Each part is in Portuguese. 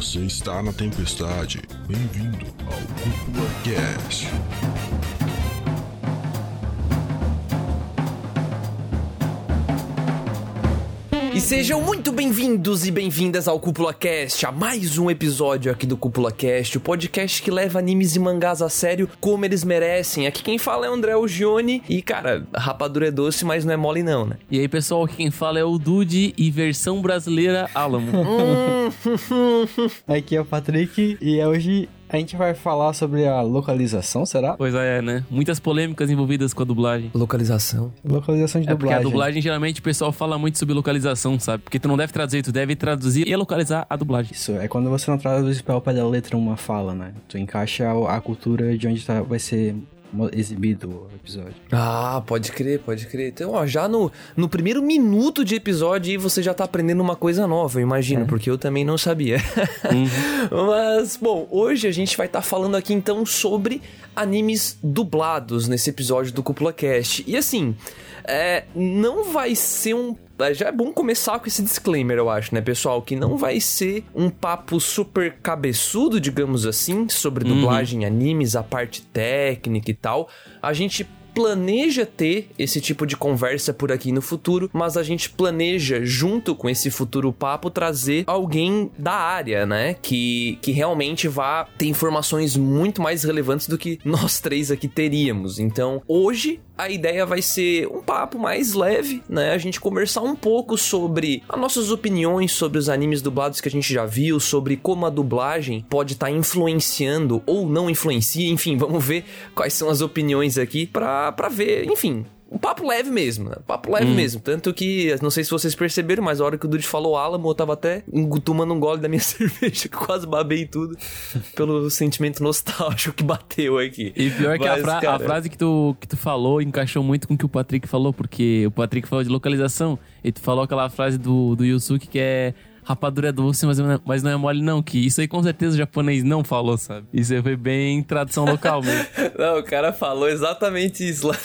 Você está na tempestade. Bem-vindo ao Cúpula Cast. E sejam muito bem-vindos e bem-vindas ao Cúpula Cast, a mais um episódio aqui do Cúpula Cast, o podcast que leva animes e mangás a sério como eles merecem. Aqui quem fala é o André Gione e, cara, rapadura é doce, mas não é mole não, né? E aí, pessoal, aqui quem fala é o Dude e versão brasileira Alamo. Aqui é o Patrick e hoje a gente vai falar sobre a localização, será? pois é, né? Muitas polêmicas envolvidas com a dublagem. Localização. Localização de É porque a dublagem. dublagem, geralmente, o pessoal fala muito sobre localização, sabe? Porque tu não deve traduzir, tu deve traduzir e localizar a dublagem. Isso, é quando você não traduz para o pé da letra uma fala, né? Tu encaixa a, cultura de onde tá, vai ser exibido o episódio. Ah, pode crer, pode crer. Então, ó, já no, no primeiro minuto de episódio você já tá aprendendo uma coisa nova, eu imagino, porque eu também não sabia. Mas, bom, hoje a gente vai estar falando aqui então sobre animes dublados nesse episódio do Cúpula Cast. E assim, é, não vai ser um. Já é bom começar com esse disclaimer, eu acho, né, pessoal? Que não vai ser um papo super cabeçudo, digamos assim, sobre dublagem em animes, a parte técnica e tal. A gente planeja ter esse tipo de conversa por aqui no futuro, mas a gente planeja, junto com esse futuro papo, trazer alguém da área, né? Que, que realmente vá ter informações muito mais relevantes do que nós três aqui teríamos. Então, hoje a ideia vai ser um papo mais leve, né? A gente conversar um pouco sobre as nossas opiniões sobre os animes dublados que a gente já viu, sobre como a dublagem pode estar influenciando ou não influencia, enfim, vamos ver quais são as opiniões aqui pra, pra ver, enfim. Um papo leve mesmo, né? Papo leve mesmo. Tanto que, não sei se vocês perceberam, mas a hora que o Dude falou Alamo, eu tava até tomando um gole da minha cerveja, que quase babei tudo, pelo sentimento nostálgico que bateu aqui. E pior que a, Mas, fra- a cara, frase que tu, que tu falou encaixou muito com o que o Patrick falou, porque o Patrick falou de localização e tu falou aquela frase do, do Yusuke que é rapadura é doce, mas, não é- mas não é mole não, que isso aí com certeza o japonês não falou, sabe? Isso aí foi bem tradução local mesmo. Não, o cara falou exatamente isso lá.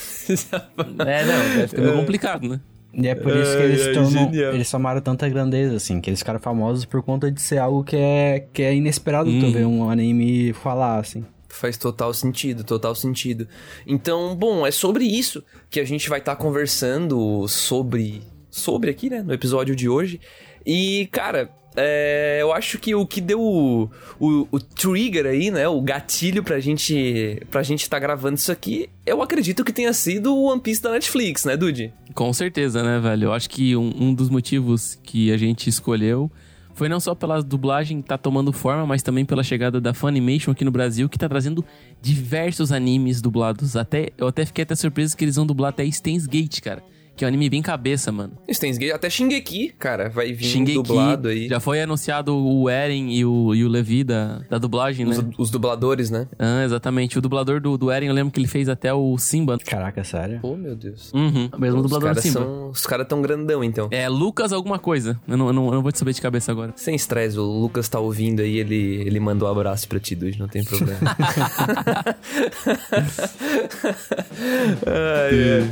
é, não, deve ficar meio complicado, né? E é por isso que eles ai, tomam, eles tomaram tanta grandeza, assim, que eles ficaram famosos por conta de ser algo que é, que é inesperado tu Uhum. ver um anime falar, assim. Faz total sentido, total sentido. Então, bom, é sobre isso que a gente vai estar conversando sobre sobre aqui, né, no episódio de hoje. E, cara, é, eu acho que o que deu o, o, o trigger aí, né, o gatilho pra gente pra gente tá gravando isso aqui, eu acredito que tenha sido o One Piece da Netflix, né, Dude? Com certeza, né, velho? Eu acho que um, um dos motivos que a gente escolheu foi não só pela dublagem que tá tomando forma, mas também pela chegada da Funimation aqui no Brasil, que tá trazendo diversos animes dublados. Até, eu até fiquei até surpreso que eles vão dublar até Steins Gate, cara. Que é um anime bem cabeça, mano. Steins Gate, até Shingeki, cara, vai vir Shingeki, dublado aí. já foi anunciado o Eren e o, e o Levi da, da dublagem, Os, né? os dubladores, né? Ah, exatamente. O dublador do, do Eren, eu lembro que ele fez até o Simba. Caraca, sério? Oh, meu Deus. Uhum, o mesmo Os dublador do Simba. são, os caras tão grandão, então. É Lucas alguma coisa. Eu não, eu não, eu não vou te saber de cabeça agora. Sem estresse, o Lucas tá ouvindo aí, ele, ele mandou um abraço pra ti, Dude, não tem problema. ai, ai.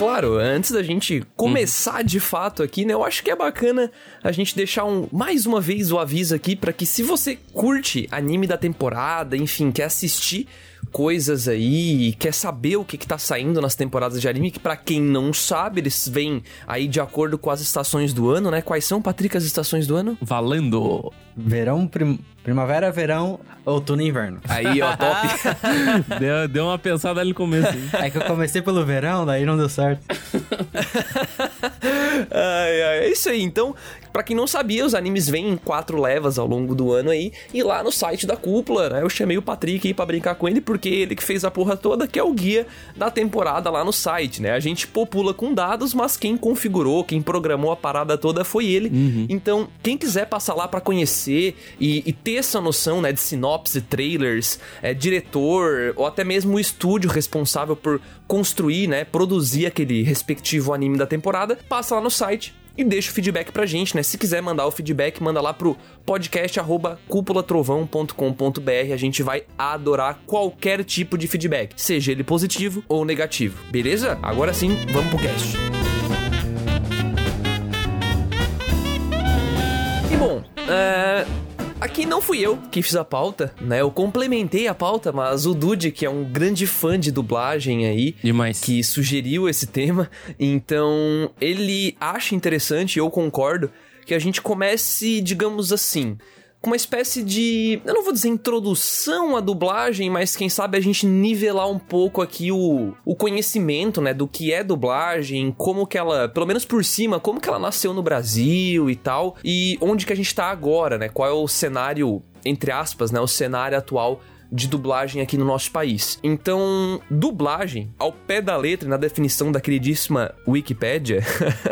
Claro, antes da gente começar de fato aqui, né? Eu acho que é bacana a gente deixar um, mais uma vez o aviso aqui pra que se você curte anime da temporada, enfim, quer assistir coisas aí e quer saber o que, que tá saindo nas temporadas de anime, que pra quem não sabe, eles vêm aí de acordo com as estações do ano, né? Quais são, Patrick, as estações do ano? Valendo! Verão, prim- primavera, verão, outono e inverno. Aí, ó, top. deu, deu uma pensada ali no começo. hein? É que eu comecei pelo verão, daí não deu certo. ai, ai, é isso aí. Então, pra quem não sabia, os animes vêm em quatro levas ao longo do ano aí. E lá no site da cúpula, né? Eu chamei o Patrick aí pra brincar com ele, porque ele que fez a porra toda, que é o guia da temporada lá no site, né? A gente popula com dados, mas quem configurou, quem programou a parada toda foi ele. Então, quem quiser passar lá pra conhecer e, e ter essa noção, né, de sinopse, trailers, é, diretor, ou até mesmo o estúdio responsável por construir, né, produzir aquele respectivo anime da temporada, passa lá no site e deixa o feedback pra gente, né? Se quiser mandar o feedback, manda lá pro podcast@cupulatrovão.com.br. A gente vai adorar qualquer tipo de feedback, seja ele positivo ou negativo. Beleza? Agora sim, vamos pro cast. E bom, é... Aqui não fui eu que fiz a pauta, né? Eu complementei a pauta, mas o Dude, que é um grande fã de dublagem aí, Demais. que sugeriu esse tema, então ele acha interessante, eu concordo, que a gente comece, digamos assim, uma espécie de. Eu não vou dizer introdução à dublagem, mas quem sabe a gente nivelar um pouco aqui o, o conhecimento, né? Do que é dublagem, como que ela, pelo menos por cima, como que ela nasceu no Brasil e tal, e onde que a gente tá agora, né? Qual é o cenário, entre aspas, né? O cenário atual de dublagem aqui no nosso país. Então, dublagem, ao pé da letra, na definição da queridíssima Wikipédia,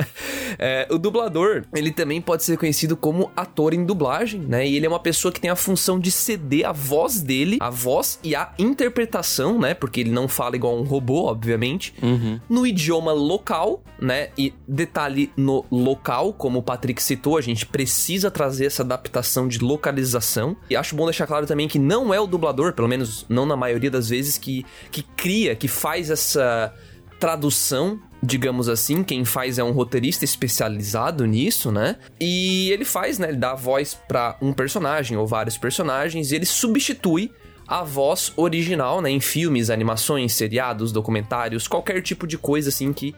é, o dublador, ele também pode ser conhecido como ator em dublagem, né? E ele é uma pessoa que tem a função de ceder a voz dele, a voz e a interpretação, né? Porque ele não fala igual um robô, obviamente, Uhum. no idioma local, né? E detalhe no local, como o Patrick citou, a gente precisa trazer essa adaptação de localização. E acho bom deixar claro também que não é o dublador, pelo menos não na maioria das vezes, que, que cria, que faz essa tradução. Digamos assim, quem faz é um roteirista especializado nisso, né? E ele faz, né? Ele dá a voz pra um personagem ou vários personagens e ele substitui a voz original, né, em filmes, animações, seriados, documentários, qualquer tipo de coisa assim que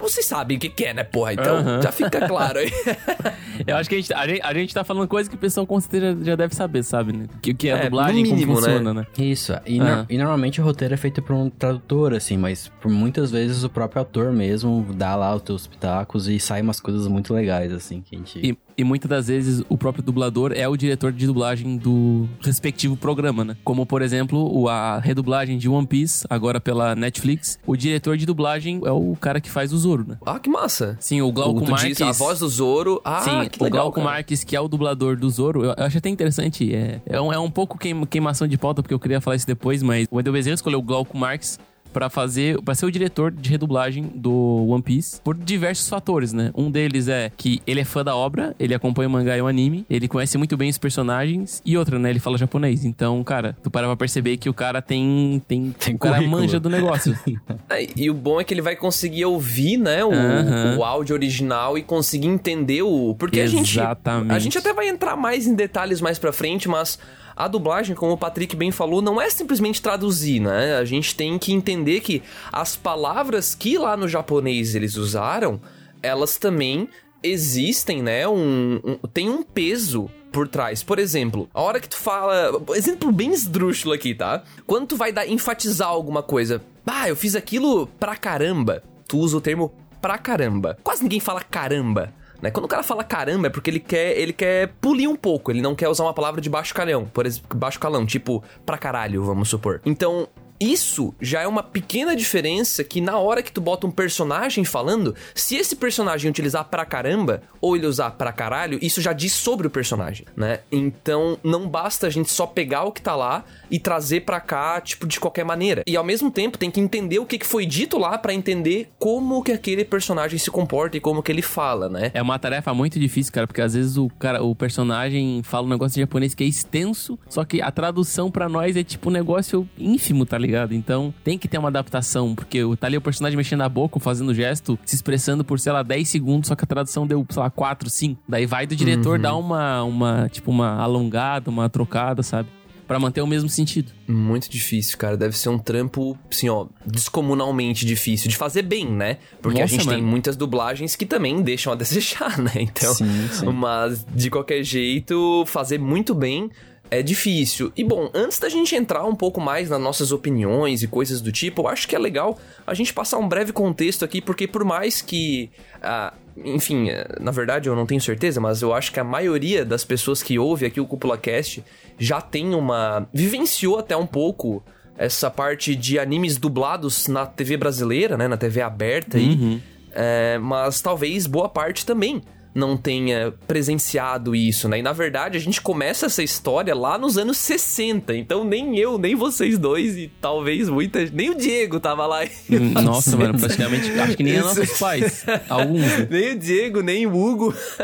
vocês sabem o que, que é, né, porra? Então Aham. já fica claro aí. Eu acho que a gente, a, gente, a gente tá falando coisa que o pessoal com certeza já deve saber, sabe? Né? Que, que é, É, a dublagem, no mínimo, como funciona, né? Isso, e, Ah. nor- e normalmente o roteiro é feito por um tradutor, assim, mas por muitas vezes o próprio ator mesmo dá lá os teus pitacos e sai umas coisas muito legais, assim, que a gente... E, e muitas das vezes o próprio dublador é o diretor de dublagem do respectivo programa, né? Como, por exemplo, o- a redublagem de One Piece, agora pela Netflix. O diretor de dublagem é o cara que faz o Zoro, né? ah, que massa. Sim, o Glauco tu Marques... diz a voz do Zoro. Ah, Sim, que o legal, Glauco cara. Marques, que é o dublador do Zoro, eu, eu acho até interessante. É, é, um, é um pouco queim- queimação de pauta, porque eu queria falar isso depois, mas o Wendel Bezerra escolheu o Glauco Marques pra fazer, para ser o diretor de redublagem do One Piece por diversos fatores, né? Um deles é que ele é fã da obra, ele acompanha o mangá e o anime, ele conhece muito bem os personagens e outra, né? Ele fala japonês. Então, cara, tu para pra perceber que o cara tem tem, Tem o cara currículo. manja do negócio. É, E o bom é que ele vai conseguir ouvir, né, o, Aham. o áudio original e conseguir entender o. Porque a gente. Exatamente. A gente até vai entrar mais em detalhes mais pra frente, mas a dublagem, como o Patrick bem falou, não é simplesmente traduzir, né? A gente tem que entender que as palavras que lá no japonês eles usaram, elas também existem, né? Um, um- tem um peso por trás. Por exemplo, a hora que tu fala. Exemplo bem esdrúxulo aqui, tá? Quando tu vai dar, enfatizar alguma coisa. Ah, eu fiz aquilo pra caramba. Tu usa o termo pra caramba. Quase ninguém fala caramba. Né? Quando o cara fala caramba é porque ele quer, ele quer polir um pouco, ele não quer usar uma palavra de baixo calhão, por exemplo, baixo calão, tipo pra caralho, vamos supor. Então, isso já é uma pequena diferença que na hora que tu bota um personagem falando, se esse personagem utilizar pra caramba ou ele usar pra caralho, isso já diz sobre o personagem, né? Então não basta a gente só pegar o que tá lá e trazer pra cá, tipo, de qualquer maneira. E ao mesmo tempo tem que entender o que foi dito lá pra entender como que aquele personagem se comporta e como que ele fala, né? É uma tarefa muito difícil, cara, porque às vezes o cara, o personagem fala um negócio em japonês que é extenso, só que a tradução pra nós é tipo um negócio ínfimo, tá ligado? Então tem que ter uma adaptação, porque o- tá ali o personagem mexendo a boca, fazendo gesto, se expressando por, sei lá, 10 segundos, só que a tradução deu, sei lá, 4, 5. Daí vai do diretor dar uma, uma, tipo, uma alongada, uma trocada, sabe? Pra manter o mesmo sentido. Muito difícil, cara. Deve ser um trampo, assim, ó, descomunalmente difícil de fazer bem, né? Porque a Nossa, gente tem mano. muitas dublagens que também deixam a desejar, né? Então, Sim, sim. mas de qualquer jeito, fazer muito bem é difícil. E bom, antes da gente entrar um pouco mais nas nossas opiniões e coisas do tipo, eu acho que é legal a gente passar um breve contexto aqui, porque por mais que. ah, enfim, eh, na verdade eu não tenho certeza, mas eu acho que a maioria das pessoas que ouve aqui o Cúpula Cast já tem uma. vivenciou até um pouco essa parte de animes dublados na TV brasileira, né? Na TV aberta aí. É, mas talvez boa parte também não tenha presenciado isso, né? E na verdade a gente começa essa história lá nos anos 60, então nem eu, nem vocês dois e talvez muita, nem o Diego tava lá. Nossa, mano, praticamente, acho que nem os nossos pais, alguns. Né? nem o Diego, nem o Hugo.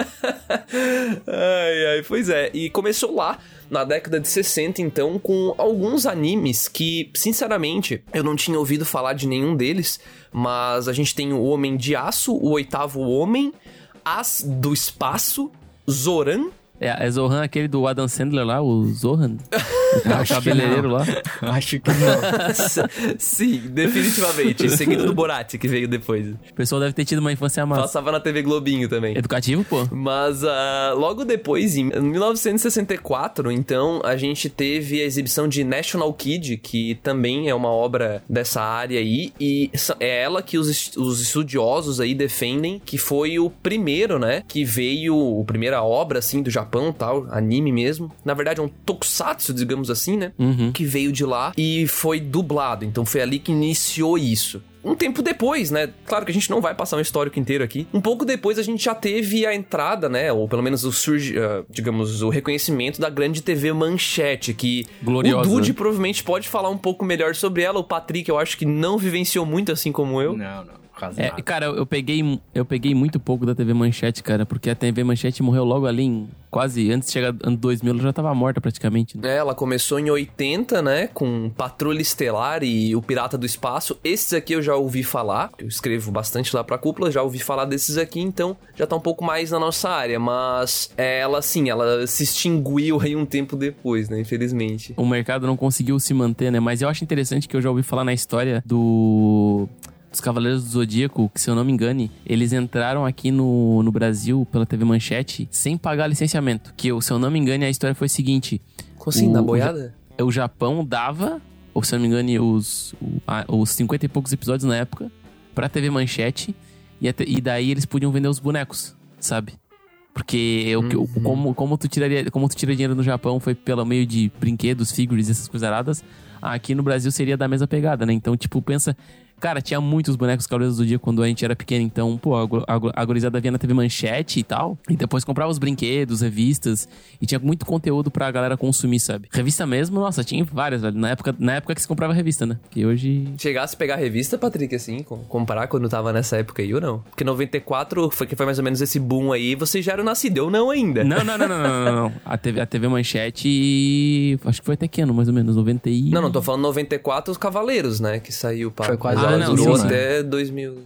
ai, ai, pois é, e começou lá na década de 60, então, com alguns animes que, sinceramente, eu não tinha ouvido falar de nenhum deles, mas a gente tem o Homem de Aço, o Oitavo Homem, As do Espaço, Zoran, é, é Zohan aquele do Adam Sandler lá, o Zohan? O cabeleireiro lá? Acho que não. Sim, definitivamente. Seguido do Borat, que veio depois. O pessoal deve ter tido uma infância massa. Passava na TV Globinho também. Educativo, pô. Mas uh, logo depois, em 1964, então, a gente teve a exibição de National Kid, que também é uma obra dessa área aí. E é ela que os, os estudiosos aí defendem que foi o primeiro, né? Que veio, a primeira obra, assim, do Japão Japão tal, anime mesmo. Na verdade, é um tokusatsu, digamos assim, né? Uhum. Que veio de lá e foi dublado. Então foi ali que iniciou isso um tempo depois, né? Claro que a gente não vai passar um histórico inteiro aqui. Um pouco depois a gente já teve a entrada, né? Ou pelo menos o surge, uh, digamos, o reconhecimento da grande TV Manchete, que Gloriosa. o Dude provavelmente pode falar um pouco melhor sobre ela. O Patrick, eu acho que não vivenciou muito assim como eu. Não, não. Quase é, cara, eu peguei, eu peguei muito pouco da TV Manchete, cara, porque a TV Manchete morreu logo ali em quase antes de chegar ano 2000, ela já tava morta praticamente. Né? É, ela começou em 80, né, com Patrulha Estelar e O Pirata do Espaço. Esses aqui eu já ouvi falar, eu escrevo bastante lá pra cúpula, já ouvi falar desses aqui, então já tá um pouco mais na nossa área, mas ela, assim, ela se extinguiu aí um tempo depois, né, infelizmente. O mercado não conseguiu se manter, né, mas eu acho interessante que eu já ouvi falar na história do dos Cavaleiros do Zodíaco, que se eu não me engane, eles entraram aqui no, no Brasil pela TV Manchete sem pagar licenciamento. Que, se eu não me engane, a história foi a seguinte... Como assim, o, na boiada? O, o Japão dava, ou se eu não me engane, os, os 50 e poucos episódios na época, pra TV Manchete, e, até, e daí eles podiam vender os bonecos, sabe? Porque uhum. como, como, tu tiraria, como tu tira dinheiro no Japão foi pelo meio de brinquedos, figures e essas coisas aradas, aqui no Brasil seria da mesma pegada, né? Então, tipo, pensa Cara, tinha muitos bonecos Cavaleiros do Dia quando a gente era pequeno, então, pô, a, a, a gurizada via na TV Manchete e tal. E depois comprava os brinquedos, revistas. E tinha muito conteúdo pra galera consumir, sabe? Revista mesmo, nossa, tinha várias, velho. Na época, na época que se comprava revista, né? Que hoje. Chegasse a pegar revista, Patrick, assim, comparar quando tava nessa época aí ou não? Porque 94 foi que foi mais ou menos esse boom aí, você já era nascido, eu não ainda. Não, não, não, não, não, não, não. A TV, a TV Manchete. Acho que foi até que ano, mais ou menos, 90 e. Não, não, tô falando 94 os Cavaleiros, né? Que saiu para. Foi quase ah, não, durou sim, até 2000.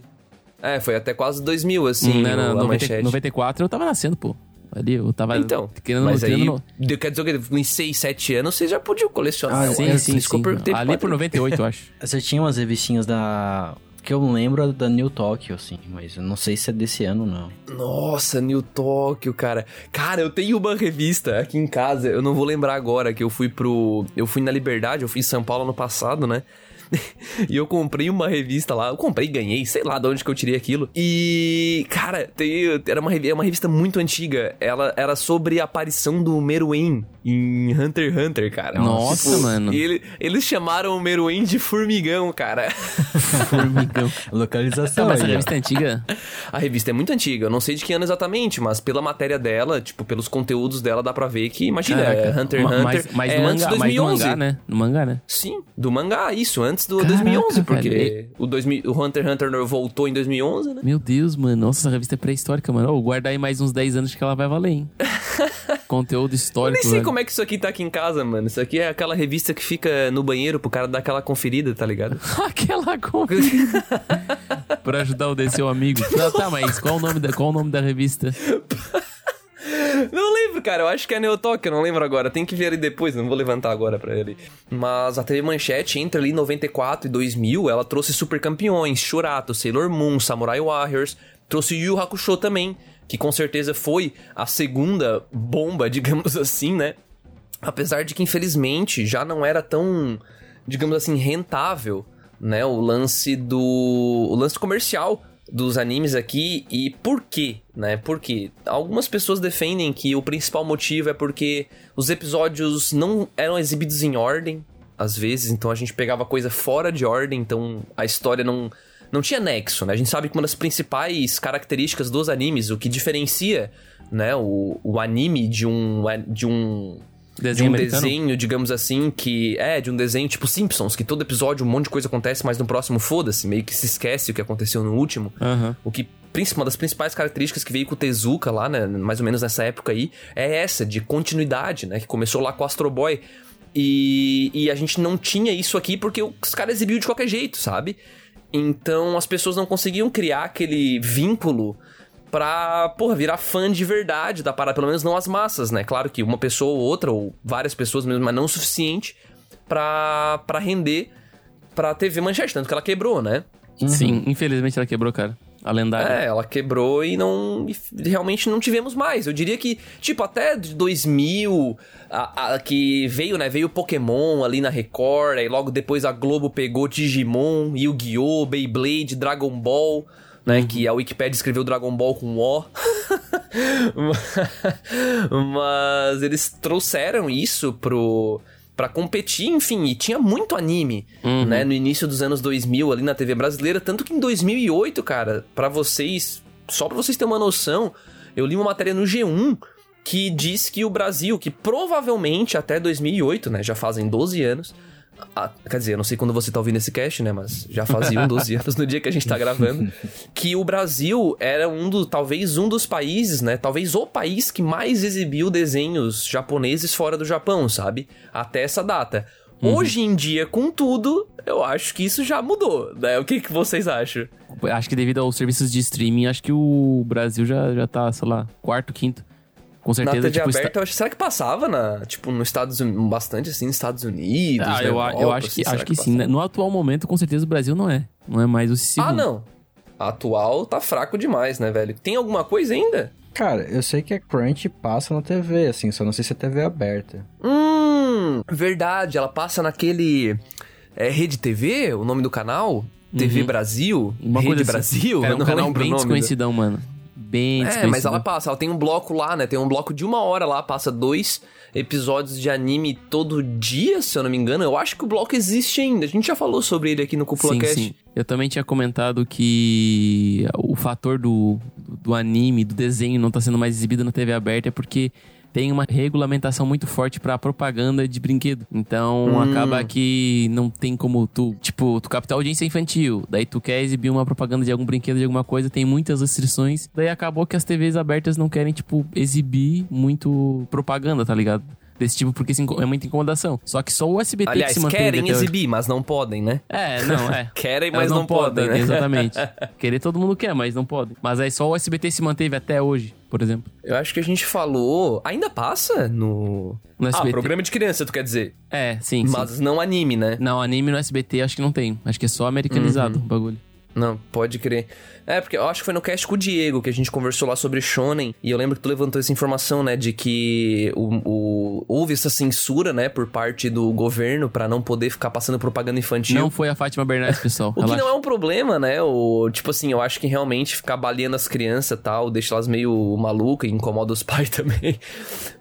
É, foi até quase 2000, assim, não, não, a 90, manchete. 94 eu tava nascendo, pô. Ali, eu tava então, querendo mas aí, no... quer dizer que em 6, 7 anos você já podia colecionar. Ah, sim, sim, sim. Ali por 98, eu acho. Você tinha umas revistinhas da... Que eu lembro da New Tokyo, assim, mas eu não sei se é desse ano, não. Nossa, New Tokyo, cara. Cara, eu tenho uma revista aqui em casa, eu não vou lembrar agora, que eu fui pro... Eu fui na Liberdade, eu fui em São Paulo ano passado, né? e eu comprei uma revista lá. Eu comprei, ganhei, sei lá de onde que eu tirei aquilo. E, cara, tem, era uma, uma revista muito antiga. Ela era sobre a aparição do Meruem em Hunter x Hunter, cara. Nossa, tipo, mano. E ele, eles chamaram o Meruem de formigão, cara. formigão. Localização. mas a revista é antiga? A revista é muito antiga. Eu não sei de que ano exatamente, mas pela matéria dela, tipo, pelos conteúdos dela, dá pra ver que, imagina, é Hunter x Hunter. Mas, mas é do mangá, 2011. Mas do mangá, né? No mangá, né? Sim, do mangá, isso, antes do Caraca, 2011, porque o, 2000, o Hunter x Hunter voltou em 2011, né? Meu Deus, mano. Nossa, essa revista é pré-histórica, mano. Oh, guarda aí mais uns 10 anos que ela vai valer, hein? Conteúdo histórico. Eu nem sei velho. como é que isso aqui tá aqui em casa, mano. Isso aqui é aquela revista que fica no banheiro pro cara dar aquela conferida, tá ligado? aquela conferida. pra ajudar o seu amigo. Não, tá, mas qual o nome da, qual o nome da revista? Não lembro, cara. Eu acho que é Neotok, eu não lembro agora. Tem que ver ele depois, não vou levantar agora pra ele. Mas a TV Manchete, entre ali 94 e 2000, ela trouxe super campeões, Shurato, Sailor Moon, Samurai Warriors, trouxe Yu Hakusho também, que com certeza foi a segunda bomba, digamos assim, né? Apesar de que, infelizmente, já não era tão, digamos assim, rentável, né? O lance do. O lance comercial dos animes aqui e por quê, né? Porque algumas pessoas defendem que o principal motivo é porque os episódios não eram exibidos em ordem, às vezes, então a gente pegava coisa fora de ordem, então a história não não tinha nexo, né? A gente sabe que uma das principais características dos animes, o que diferencia, né, o, o anime de um de um Desenho de um americano? desenho, digamos assim, que é de um desenho tipo Simpsons, que todo episódio um monte de coisa acontece, mas no próximo foda-se, meio que se esquece o que aconteceu no último. Aham. O que uma das principais características que veio com o Tezuka lá, né, mais ou menos nessa época aí, é essa de continuidade, né, que começou lá com o Astro Boy. E, e a gente não tinha isso aqui porque os caras exibiam de qualquer jeito, sabe? Então as pessoas não conseguiam criar aquele vínculo pra, porra, virar fã de verdade da parada, pelo menos não as massas, né? Claro que uma pessoa ou outra, ou várias pessoas mesmo, mas não o suficiente pra, pra render pra TV Manchete, tanto que ela quebrou, né? Sim, infelizmente ela quebrou, cara. A lendária. É, ela quebrou e não. e realmente não tivemos mais. Eu diria que, tipo, até de 2000, a, a- que veio, né? Veio Pokémon ali na Record, aí logo depois a Globo pegou Digimon, Yu-Gi-Oh!, Beyblade, Dragon Ball, né? Que a Wikipedia escreveu Dragon Ball com O. Mas eles trouxeram isso pro. Pra competir, enfim, e tinha muito anime, né? No início dos anos 2000 ali na TV brasileira. Tanto que em 2008, cara, pra vocês, só pra vocês terem uma noção, eu li uma matéria no G1 que diz que o Brasil, que provavelmente até 2008, né? Já fazem 12 anos. Ah, quer dizer, eu não sei quando você tá ouvindo esse cast, né? Mas já faziam 12 anos no dia que a gente tá gravando. Que o Brasil era um dos, talvez um dos países, né? Talvez o país que mais exibiu desenhos japoneses fora do Japão, sabe? Até essa data. Hoje em dia, contudo, eu acho que isso já mudou, né? O que, que vocês acham? Acho que devido aos serviços de streaming, acho que o Brasil já, já tá, sei lá, quarto, quinto. Com Na certeza, TV tipo, está- aberta, eu acho, será que passava na, tipo, nos Estados Unidos, bastante assim, nos Estados Unidos? Ah, na eu, a- eu Europa, acho que, assim, acho que, sim. passava? né? No atual momento, com certeza, o Brasil não é. Não é mais o segundo. Ah, não. Atual tá fraco demais, né, velho? Tem alguma coisa ainda? Cara, eu sei que a Crunch passa na TV, assim, só não sei se é TV aberta. Hum, verdade. Ela passa naquele. É Rede TV, o nome do canal? TV Brasil? Uhum. Uma Rede coisa assim. Brasil? Cara, é um canal bem desconhecidão, mano. É, mas ela passa, ela tem um bloco lá, né? Tem um bloco de uma hora lá, passa dois episódios de anime todo dia, se eu não me engano. Eu acho que o bloco existe ainda. A gente já falou sobre ele aqui no Cúpula Sim, sim. Eu também tinha comentado que o fator do, do anime, do desenho não tá sendo mais exibido na TV aberta é porque tem uma regulamentação muito forte pra propaganda de brinquedo. Então Hum. acaba que não tem como tu, tipo, tu captar audiência infantil, daí tu quer exibir uma propaganda de algum brinquedo, de alguma coisa, tem muitas restrições. Daí acabou que as TVs abertas não querem, tipo, exibir muito propaganda, tá ligado? Desse tipo, porque é muita incomodação. Só que só o SBT Aliás, que se mantém querem exibir, mas não podem, né? É, não, é. Querem, Elas mas não, podem, né? Exatamente. Querer todo mundo quer, mas não podem. Mas aí só o SBT se manteve até hoje, por exemplo. Eu acho que a gente falou. Ainda passa no. No Ah, SBT. programa de criança, tu quer dizer? É, sim, sim. Mas não anime, né? Não, anime no SBT acho que não tem. Acho que é só americanizado Uhum. o bagulho. Não, pode crer. É, porque eu acho que foi no cast com o Diego que a gente conversou lá sobre Shonen. E eu lembro que tu levantou essa informação, né? De que o, o- houve essa censura, né? Por parte do governo pra não poder ficar passando propaganda infantil. Não foi a Fátima Bernardes, pessoal. O que Relaxa. não é um problema, né? O, tipo assim, eu acho que realmente ficar baleando as crianças e tal, deixa elas meio malucas e incomoda os pais também.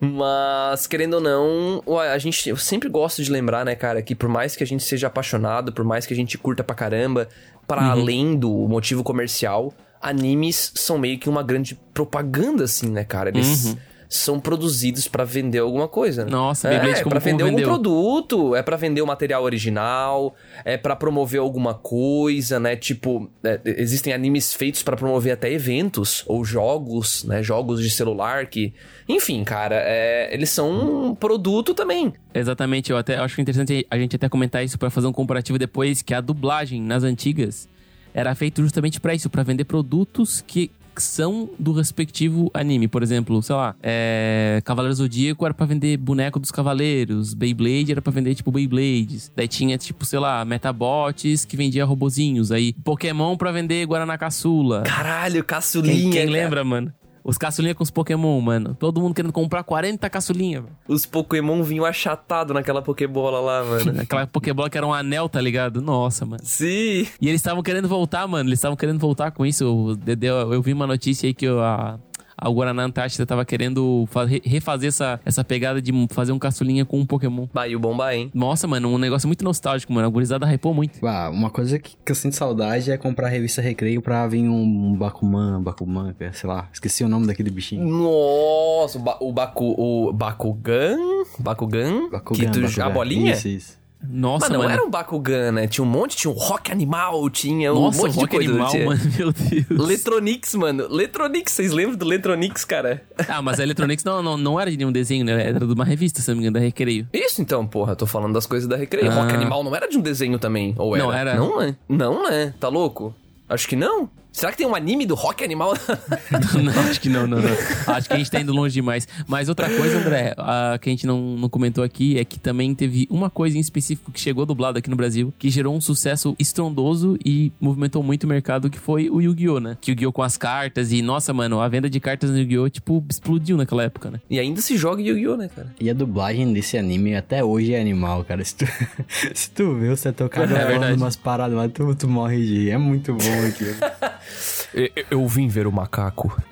Mas, querendo ou não, a gente, eu sempre gosto de lembrar, né, cara, que por mais que a gente seja apaixonado, por mais que a gente curta pra caramba, para além do motivo comercial, animes são meio que uma grande propaganda, assim, né, cara? Eles. São produzidos pra vender alguma coisa. né? Nossa, é, Beyblade como pra vender algum produto, é pra vender o material original, é pra promover alguma coisa, né? Tipo, é, existem animes feitos pra promover até eventos ou jogos, né? Jogos de celular que, enfim, cara, é, eles são um produto também. Exatamente, eu até acho interessante a gente até comentar isso pra fazer um comparativo depois que a dublagem nas antigas era feito justamente pra isso, pra vender produtos que são do respectivo anime. Por exemplo, sei lá, é... Cavaleiro Zodíaco era pra vender boneco dos cavaleiros, Beyblade era pra vender tipo Beyblades. Daí tinha tipo, sei lá, Metabots que vendia robozinhos, aí Pokémon pra vender Guaraná Caçula. Caralho, Quem, caçulinha. quem cara. lembra, mano? Os caçulinha com os Pokémon, mano. Todo mundo querendo comprar 40 caçulinha, velho. Os Pokémon vinham achatados naquela Pokébola lá, mano. Aquela Pokébola que era um anel, tá ligado? Nossa, mano. Sim. E eles estavam querendo voltar, mano. Eles estavam querendo voltar com isso. O Dedé, eu, eu vi uma notícia aí que a, a Guaraná Antártida tava querendo fa- re- refazer essa, essa pegada de fazer um caçulinha com um Pokémon. Bah, e o Bomba, hein? Nossa, mano, um negócio muito nostálgico, mano. A gurizada hypou muito. Ah, uma coisa que, que eu sinto saudade é comprar a revista Recreio pra vir um Bakuman, Bakuman, que é, sei lá, esqueci o nome daquele bichinho. Nossa, o, ba o, Baku, o Bakugan? Bakugan? Bakugan, que tu, Bakugan. A bolinha? Isso, isso. Nossa, Mas não mano. era um Bakugan, né? Tinha um monte, tinha um Rock Animal, tinha um Nossa, monte de rock coisa. animal, mano. Meu Deus. Letronix, mano. Letronix, vocês lembram do Letronix, cara? Ah, mas a Electronics não, não, não era de nenhum desenho, né? Era de uma revista, se não me engano, da Recreio. Isso então, porra, tô falando das coisas da Recreio. Ah. Rock Animal não era de um desenho também, ou era? Não, era. Não, né? Não, né? Tá louco? Acho que não. Será que tem um anime do Rock Animal? não, acho que não, não, não. Acho que a gente tá indo longe demais. Mas outra coisa, André, a, que a gente não, não comentou aqui é que também teve uma coisa em específico que chegou dublado aqui no Brasil, que gerou um sucesso estrondoso e movimentou muito o mercado, que foi o Yu-Gi-Oh, né? Que Yu-Gi-Oh com as cartas e, nossa, mano, a venda de cartas no Yu-Gi-Oh, tipo, explodiu naquela época, né? e ainda se joga Yu-Gi-Oh, né, cara? E a dublagem desse anime até hoje é animal, cara. Se tu, se tu vê o setor cara É falando verdade. umas paradas lá, tu, tu morre de. É muito bom aquilo. Eu, eu vim ver o macaco.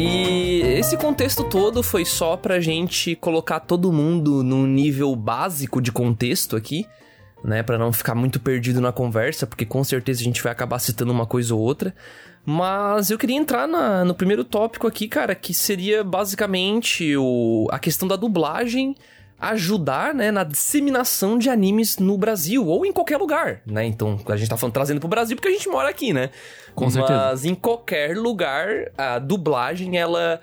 E esse contexto todo foi só pra gente colocar todo mundo num nível básico de contexto aqui, né, Pra não ficar muito perdido na conversa, porque com certeza a gente vai acabar citando uma coisa ou outra. Mas eu queria entrar na- no primeiro tópico aqui, cara, que seria basicamente o, a questão da dublagem ajudar, né, na disseminação de animes no Brasil ou em qualquer lugar, né? Então, a gente tá falando, trazendo pro Brasil porque a gente mora aqui, né? Com certeza. Mas em qualquer lugar, a dublagem, ela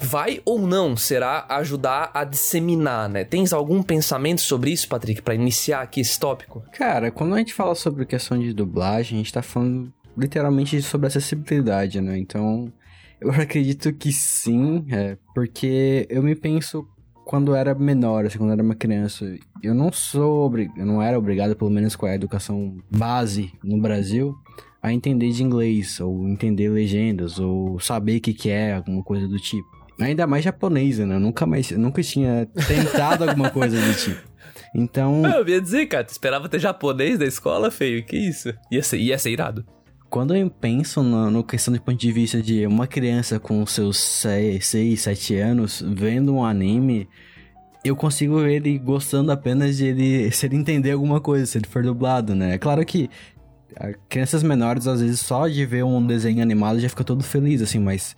vai ou não será ajudar a disseminar, né? Tens algum pensamento sobre isso, Patrick, pra iniciar aqui esse tópico? Cara, quando a gente fala sobre questão de dublagem, a gente tá falando literalmente sobre acessibilidade, né? Então, eu acredito que sim, é, porque eu me penso quando era menor, assim, quando era uma criança. Eu não sou, eu não era obrigado, pelo menos com a educação base no Brasil, a entender de inglês, ou entender legendas, ou saber o que, que é, alguma coisa do tipo. Ainda mais japonês, né? Eu nunca mais, nunca tinha tentado alguma coisa do tipo. Então, Eu ia dizer, cara, tu esperava ter japonês da escola, feio? Que isso? Ia ser, ia ser irado. Quando eu penso na no questão do ponto de vista de uma criança com seus 6, 7 anos vendo um anime, eu consigo ver ele gostando apenas de ele se ele entender alguma coisa, se ele for dublado, né? É claro que ah, crianças menores, às vezes, só de ver um desenho animado já fica todo feliz, assim, mas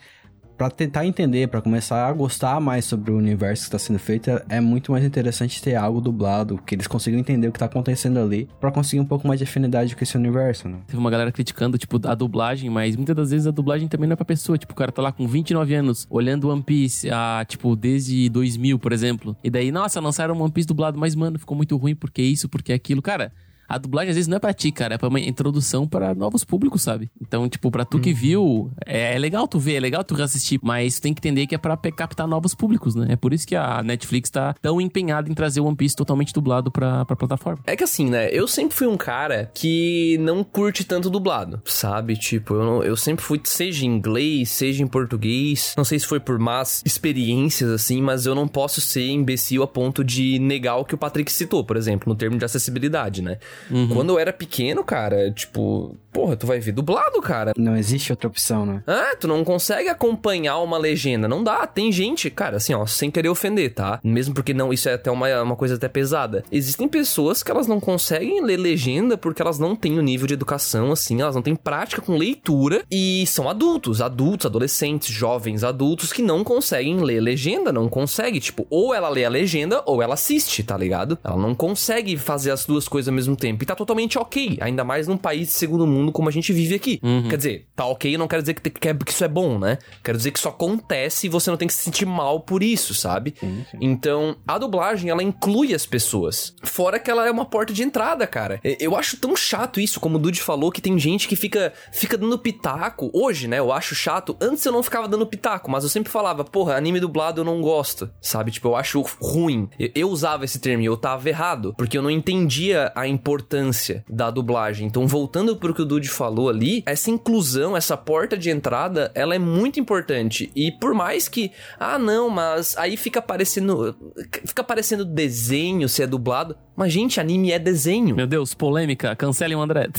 pra tentar entender, pra começar a gostar mais sobre o universo que está sendo feito, é- é muito mais interessante ter algo dublado, que eles consigam entender o que tá acontecendo ali, pra conseguir um pouco mais de afinidade com esse universo, né? Teve uma galera criticando, tipo, a dublagem, mas muitas das vezes a dublagem também não é pra pessoa. Tipo, o cara tá lá com 29 anos, olhando One Piece, ah, tipo, desde 2000, por exemplo. E daí, nossa, lançaram One Piece dublado, mas, mano, ficou muito ruim porque isso, porque aquilo. Cara, a dublagem às vezes não é pra ti, cara, é pra uma introdução para novos públicos, sabe? Então, tipo, pra tu que viu, é, é legal tu ver, é legal tu reassistir, mas tu tem que entender que é pra captar novos públicos, né? É por isso que a Netflix tá tão empenhada em trazer o One Piece totalmente dublado pra, pra plataforma. É que assim, né? Eu sempre fui um cara que não curte tanto dublado, sabe? Tipo, eu, não- eu sempre fui, seja em inglês, seja em português. Não sei se foi por más experiências, assim, mas eu não posso ser imbecil a ponto de negar o que o Patrick citou, por exemplo, no termo de acessibilidade, né? Quando eu era pequeno, cara, tipo, porra, tu vai ver dublado, cara. Não existe outra opção, né? Ah, tu não consegue acompanhar uma legenda. Não dá. Tem gente, cara, assim, ó, sem querer ofender, tá? Mesmo porque não, isso é até uma, uma coisa até pesada. Existem pessoas que elas não conseguem ler legenda porque elas não têm o nível de educação, assim, elas não têm prática com leitura e são adultos, adultos, adolescentes, jovens, adultos que não conseguem ler legenda, não consegue. Tipo, ou ela lê a legenda ou ela assiste, tá ligado? Ela não consegue fazer as duas coisas ao mesmo tempo. E tá totalmente ok. Ainda mais num país de segundo mundo como a gente vive aqui. Quer dizer, tá ok não quero dizer que, que, é- que isso é bom, né? Quero dizer que isso acontece e você não tem que se sentir mal por isso, sabe? Então, a dublagem, ela inclui as pessoas. Fora que ela é uma porta de entrada, cara. Eu acho tão chato isso, como o Dude falou, que tem gente que fica, fica dando pitaco. Hoje, né, eu acho chato. Antes eu não ficava dando pitaco, mas eu sempre falava, porra, anime dublado eu não gosto, sabe? Tipo, eu acho ruim. Eu, eu usava esse termo e eu tava errado, porque eu não entendia a importância da dublagem. Então, voltando pro que o Dude falou ali, essa inclusão, essa porta de entrada, ela é muito importante. E por mais que, ah, não, mas aí fica parecendo. Fica parecendo desenho se é dublado. Mas, gente, anime é desenho. Meu Deus, polêmica, cancelem o André.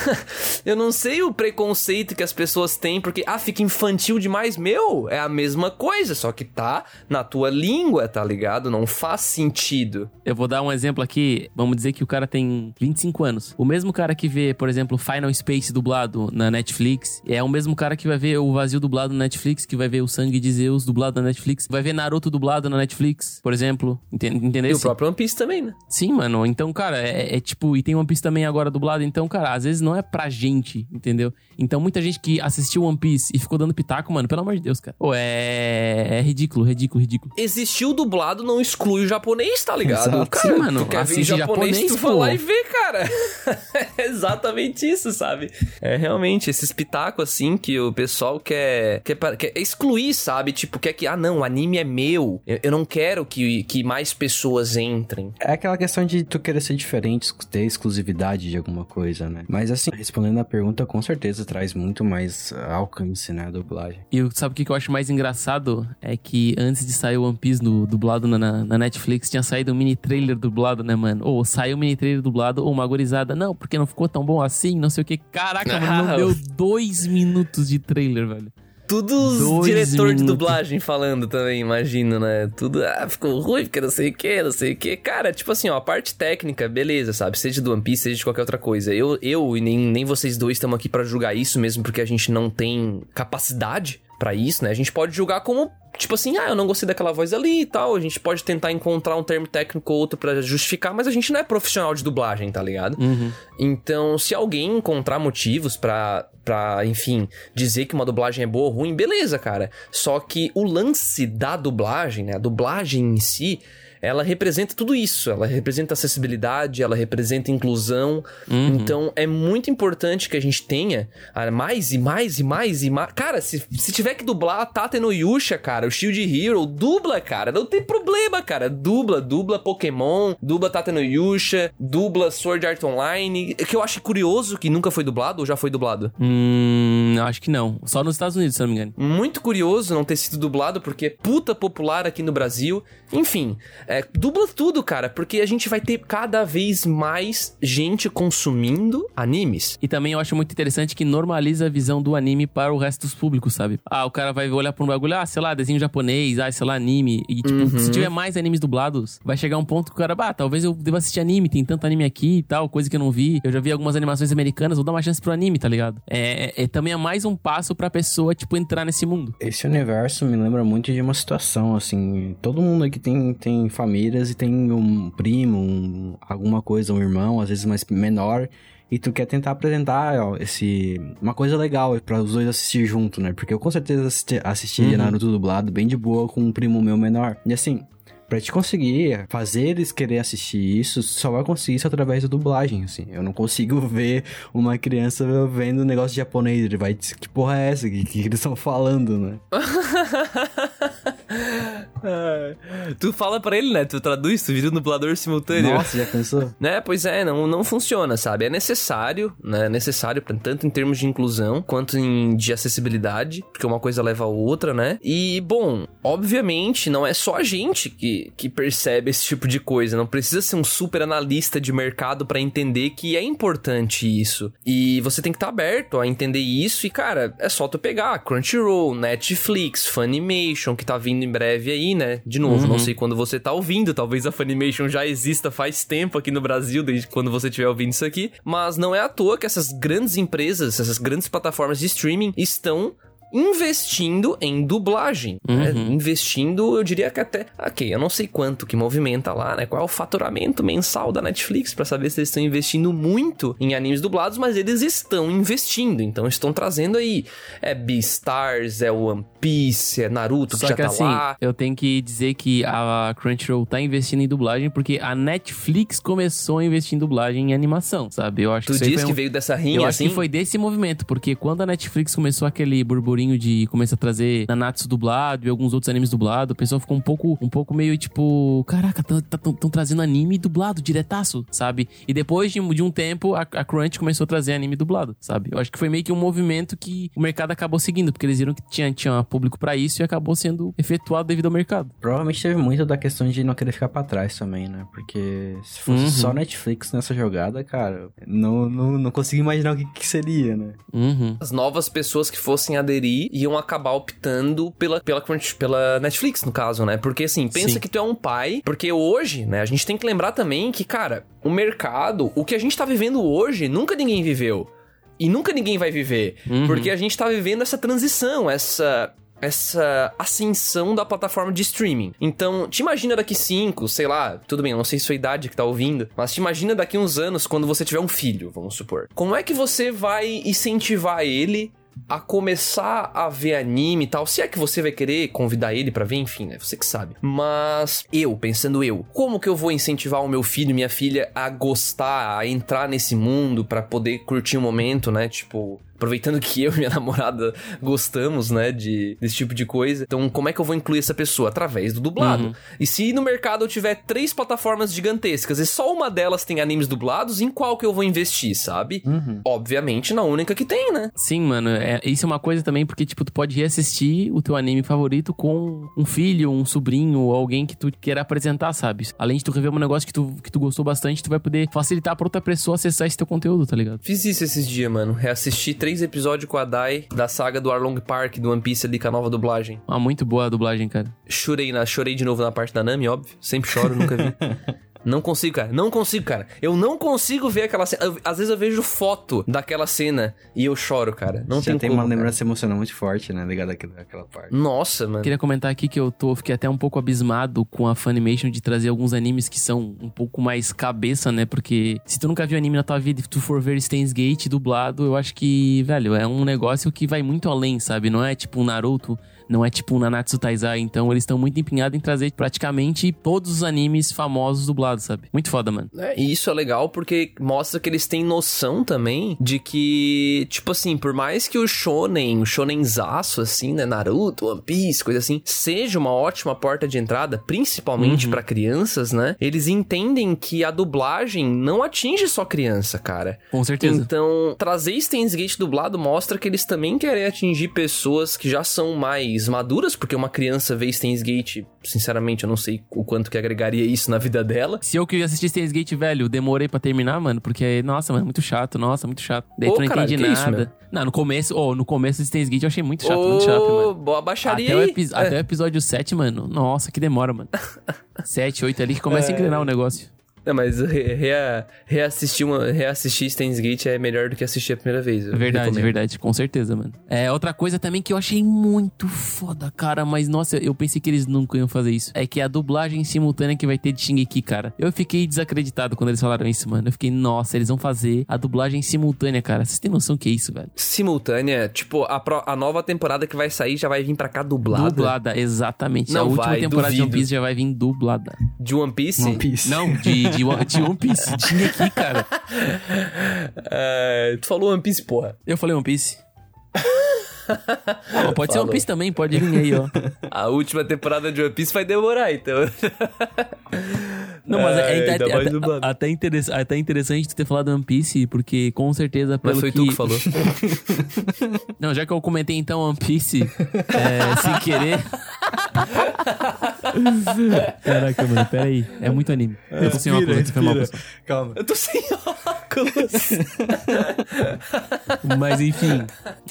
eu não sei o preconceito que as pessoas têm, porque, ah, fica infantil demais. Meu, é a mesma coisa, só que tá na tua língua, tá ligado? Não faz sentido. Eu vou dar um exemplo aqui. Vamos dizer que o cara tem 25 anos. O mesmo cara que vê, por exemplo, Final Space dublado na Netflix, é o mesmo cara que vai ver o Vazio dublado na Netflix, que vai ver o Sangue de Zeus dublado na Netflix, vai ver Naruto dublado na Netflix, por exemplo. Entendeu? E o próprio One Piece também, né? Sim, mano. Então, cara, é, é, tipo. E tem One Piece também agora dublado. Então, cara, às vezes não é pra gente, entendeu? Então, muita gente que assistiu One Piece e ficou dando pitaco, mano, pelo amor de Deus, cara. Pô, é. É ridículo, ridículo, ridículo. Existiu dublado, não exclui o japonês, tá ligado? Exato. Cara, Sim, mano. Tu quer ver japonês, japonês, tu vai lá e vê, cara. é exatamente isso, sabe? É realmente esses pitacos, assim, que o pessoal quer, quer, quer excluir, sabe? Tipo, quer que, ah, não, o anime é meu. Eu, eu não quero que, que mais pessoas entrem. É aquela questão de tu querer ser diferente, ter exclusividade de alguma coisa, né? Mas assim, respondendo a pergunta, com certeza traz muito mais alcance, né, a dublagem. E sabe o que eu acho mais engraçado? É que antes de sair o One Piece no, dublado na, na, Netflix, tinha saído um mini trailer dublado, né, mano? Ou saiu um mini trailer dublado, ou uma gorizada. Não, porque não ficou tão bom assim, não sei o que. Caraca, mano, não deu dois minutos de trailer, velho. Tudo os diretor de dublagem falando também, imagino, né? Tudo, ah, ficou ruim, porque não sei o que, não sei o que. Cara, tipo assim, ó, a parte técnica, beleza, sabe? Seja do One Piece, seja de qualquer outra coisa. Eu, eu e nem, nem vocês dois estamos aqui para julgar isso mesmo, porque a gente não tem capacidade para isso, né? A gente pode julgar como tipo assim, ah, eu não gostei daquela voz ali e tal. A gente pode tentar encontrar um termo técnico ou outro para justificar, mas a gente não é profissional de dublagem, tá ligado? Uhum. Então, se alguém encontrar motivos para pra, enfim, dizer que uma dublagem é boa ou ruim, beleza, cara. Só que o lance da dublagem, né? A dublagem em si ela representa tudo isso. Ela representa acessibilidade, ela representa inclusão. Uhum. Então é muito importante que a gente tenha ah, mais e mais e mais e mais. Cara, se, se tiver que dublar a Tate no Yusha, cara, o Shield Hero, dubla, cara. Não tem problema, cara. Dubla, dubla Pokémon, dubla Tate no Yusha, dubla Sword Art Online. Que eu acho curioso que nunca foi dublado ou já foi dublado? Hum, acho que não. Só nos Estados Unidos, se não me engano. Muito curioso não ter sido dublado, porque é puta popular aqui no Brasil. Enfim, é, dubla tudo, cara, porque a gente vai ter cada vez mais gente consumindo animes. E também eu acho muito interessante que normaliza a visão do anime para o resto dos públicos, sabe? Ah, o cara vai olhar pra um bagulho, ah, sei lá, desenho japonês, ah, sei lá, anime. E, tipo, uhum. se tiver mais animes dublados, vai chegar um ponto que o cara, bah, talvez eu deva assistir anime, tem tanto anime aqui e tal, coisa que eu não vi. Eu já vi algumas animações americanas, vou dar uma chance pro anime, tá ligado? É, é, é também é mais um passo pra pessoa, tipo, entrar nesse mundo. Esse universo me lembra muito de uma situação, assim, todo mundo aqui tem, tem famílias e tem um primo, um, alguma coisa, um irmão, às vezes mais menor, e tu quer tentar apresentar ó, esse uma coisa legal para os dois assistir junto, né? Porque eu com certeza assisti, assistiria uhum. Naruto dublado bem de boa com um primo meu menor. E assim, Pra te conseguir fazer eles querer assistir isso, só vai conseguir isso através da dublagem, assim. Eu não consigo ver uma criança vendo um negócio de japonês. Ele vai dizer, que porra é essa? O que, que eles estão falando, né? tu fala para ele, né? Tu traduz, tu vira um dublador simultâneo. Nossa, já pensou? né? Pois é, não, não funciona, sabe? É necessário, né? É necessário, tanto em termos de inclusão quanto em, de acessibilidade, porque uma coisa leva a outra, né? E, bom, obviamente, não é só a gente que que, percebe esse tipo de coisa. Não precisa ser um super analista de mercado para entender que é importante isso. E você tem que estar tá aberto a entender isso. E, cara, é só tu pegar Crunchyroll, Netflix, Funimation, que tá vindo em breve aí, né? De novo, uhum. não sei quando você tá ouvindo. Talvez a Funimation já exista faz tempo aqui no Brasil, desde quando você estiver ouvindo isso aqui. Mas não é à toa que essas grandes empresas, essas grandes plataformas de streaming estão investindo em dublagem. Né? Uhum. Né? Investindo, eu diria que até. Ok, eu não sei quanto que movimenta lá, né? Qual é o faturamento mensal da Netflix para saber se eles estão investindo muito em animes dublados, mas eles estão investindo. Então estão trazendo aí. É Beastars, é One Piece, é Naruto, Só que já que tá assim, lá. Eu tenho que dizer que a Crunchyroll tá investindo em dublagem porque a Netflix começou a investir em dublagem em animação, sabe? Eu acho tu que diz que um... veio dessa rinha, eu assim? acho que foi desse movimento, porque quando a Netflix começou aquele burburinho burburinho de começar a trazer Nanatsu dublado e alguns outros animes dublados, o pessoal ficou um pouco, um pouco meio tipo, caraca, estão trazendo anime dublado, diretaço, sabe? E depois de, de um tempo, a, a Crunch começou a trazer anime dublado, sabe? Eu acho que foi meio que um movimento que o mercado acabou seguindo, porque eles viram que tinha, tinha público para isso e acabou sendo efetuado devido ao mercado. Provavelmente teve muito da questão de não querer ficar para trás também, né? Porque se fosse uhum. só Netflix nessa jogada, cara, não, não, não consigo imaginar o que, que seria, né? Uhum. As novas pessoas que fossem aderir iam acabar optando pela, pela, pela Netflix, no caso, né? Porque assim, pensa Sim. que tu é um pai, porque hoje, né, a gente tem que lembrar também que, cara, o mercado, o que a gente tá vivendo hoje, nunca ninguém viveu. E nunca ninguém vai viver. Uhum. Porque a gente tá vivendo essa transição, essa essa ascensão da plataforma de streaming. Então, te imagina daqui 5, sei lá, tudo bem, eu não sei sua idade que tá ouvindo, mas te imagina daqui uns anos quando você tiver um filho, vamos supor. Como é que você vai incentivar ele a começar a ver anime e tal, se é que você vai querer convidar ele para ver, enfim, né? Você que sabe. Mas eu, pensando eu, como que eu vou incentivar o meu filho e minha filha a gostar, a entrar nesse mundo para poder curtir um momento, né? Tipo, aproveitando que eu e minha namorada gostamos, né, de, desse tipo de coisa. Então, como é que eu vou incluir essa pessoa? Através do dublado. Uhum. E se no mercado eu tiver três plataformas gigantescas e só uma delas tem animes dublados, em qual que eu vou investir, sabe? Uhum. Obviamente na única que tem, né? Sim, mano. É, isso é uma coisa também, porque, tipo, tu pode reassistir o teu anime favorito com um filho, um sobrinho, ou alguém que tu queira apresentar, sabe? Além de tu rever um negócio que tu, que tu gostou bastante, tu vai poder facilitar pra outra pessoa acessar esse teu conteúdo, tá ligado? Fiz isso esses dias, mano. Reassistir três episódios com a Dai da saga do Arlong Park, do One Piece ali com a nova dublagem. Ah, muito boa a dublagem, cara. Chorei, na, chorei de novo na parte da Nami, óbvio. Sempre choro, nunca vi. Não consigo, cara. Não consigo, cara. Eu não consigo ver aquela cena. Eu, às vezes eu vejo foto daquela cena e eu choro, cara. Não Já tem, tem como, uma lembrança emocional muito forte, né? Ligada àquela parte. Nossa, mano. Queria comentar aqui que eu tô, fiquei até um pouco abismado com a Funimation de trazer alguns animes que são um pouco mais cabeça, né? Porque se tu nunca viu anime na tua vida e tu for ver Stains Gate dublado, eu acho que, velho, é um negócio que vai muito além, sabe? Não é tipo um Naruto não é tipo um Nanatsu Taizai, então eles estão muito empenhados em trazer praticamente todos os animes famosos dublados, sabe? Muito foda, mano. É, e isso é legal porque mostra que eles têm noção também de que, tipo assim, por mais que o shonen, o shonenzaço, assim, né, Naruto, One Piece, coisa assim, seja uma ótima porta de entrada, principalmente uhum. para crianças, né? Eles entendem que a dublagem não atinge só criança, cara. Com certeza. Então, trazer Steins Gate dublado mostra que eles também querem atingir pessoas que já são mais mais maduras, porque uma criança vê Steins Gate, sinceramente, eu não sei o quanto que agregaria isso na vida dela. Se eu queria assistir Steins Gate, velho, demorei para terminar, mano, porque, nossa, mano, muito chato, nossa, muito chato. Daí tu não caralho, entendi nada. Isso, não, no começo, oh, no começo de Steins Gate eu achei muito chato, muito chato, mano. Boa baixaria até, o, é. até o episódio 7, mano, nossa, que demora, mano. 7, 8 ali que começa é... a engrenar o negócio. Não, mas rea, reassistir, uma, reassistir Steins Gate é melhor do que assistir a primeira vez. Verdade, recomendo. verdade, com certeza, mano. É, outra coisa também que eu achei muito foda, cara, mas nossa, eu pensei que eles nunca iam fazer isso. É que a dublagem simultânea que vai ter de Shingeki, cara. Eu fiquei desacreditado quando eles falaram isso, mano. Eu fiquei, nossa, eles vão fazer a dublagem simultânea, cara. Vocês têm noção que é isso, velho? Simultânea? Tipo, a, pro, a nova temporada que vai sair já vai vir pra cá dublada? Dublada, exatamente. Não a última vai, temporada duvido. de One Piece já vai vir dublada. De One Piece? One Piece. Não, de de, de One Piece. Tinha aqui, cara. Uh, tu falou One Piece, porra. Eu falei One Piece. pode Falou. ser One Piece também, pode vir aí, ó. A última temporada de One Piece vai demorar, então. Não, mas é, é, é até, até, interess, até interessante tu ter falado One Piece, porque com certeza pelo mas foi que... tu que falou. Não, já que eu comentei então One Piece, é, sem querer... Caraca, mano, peraí. É muito anime. Eu tô sem óculos, foi mal, pessoal. Calma. Eu tô sem óculos. Mas enfim,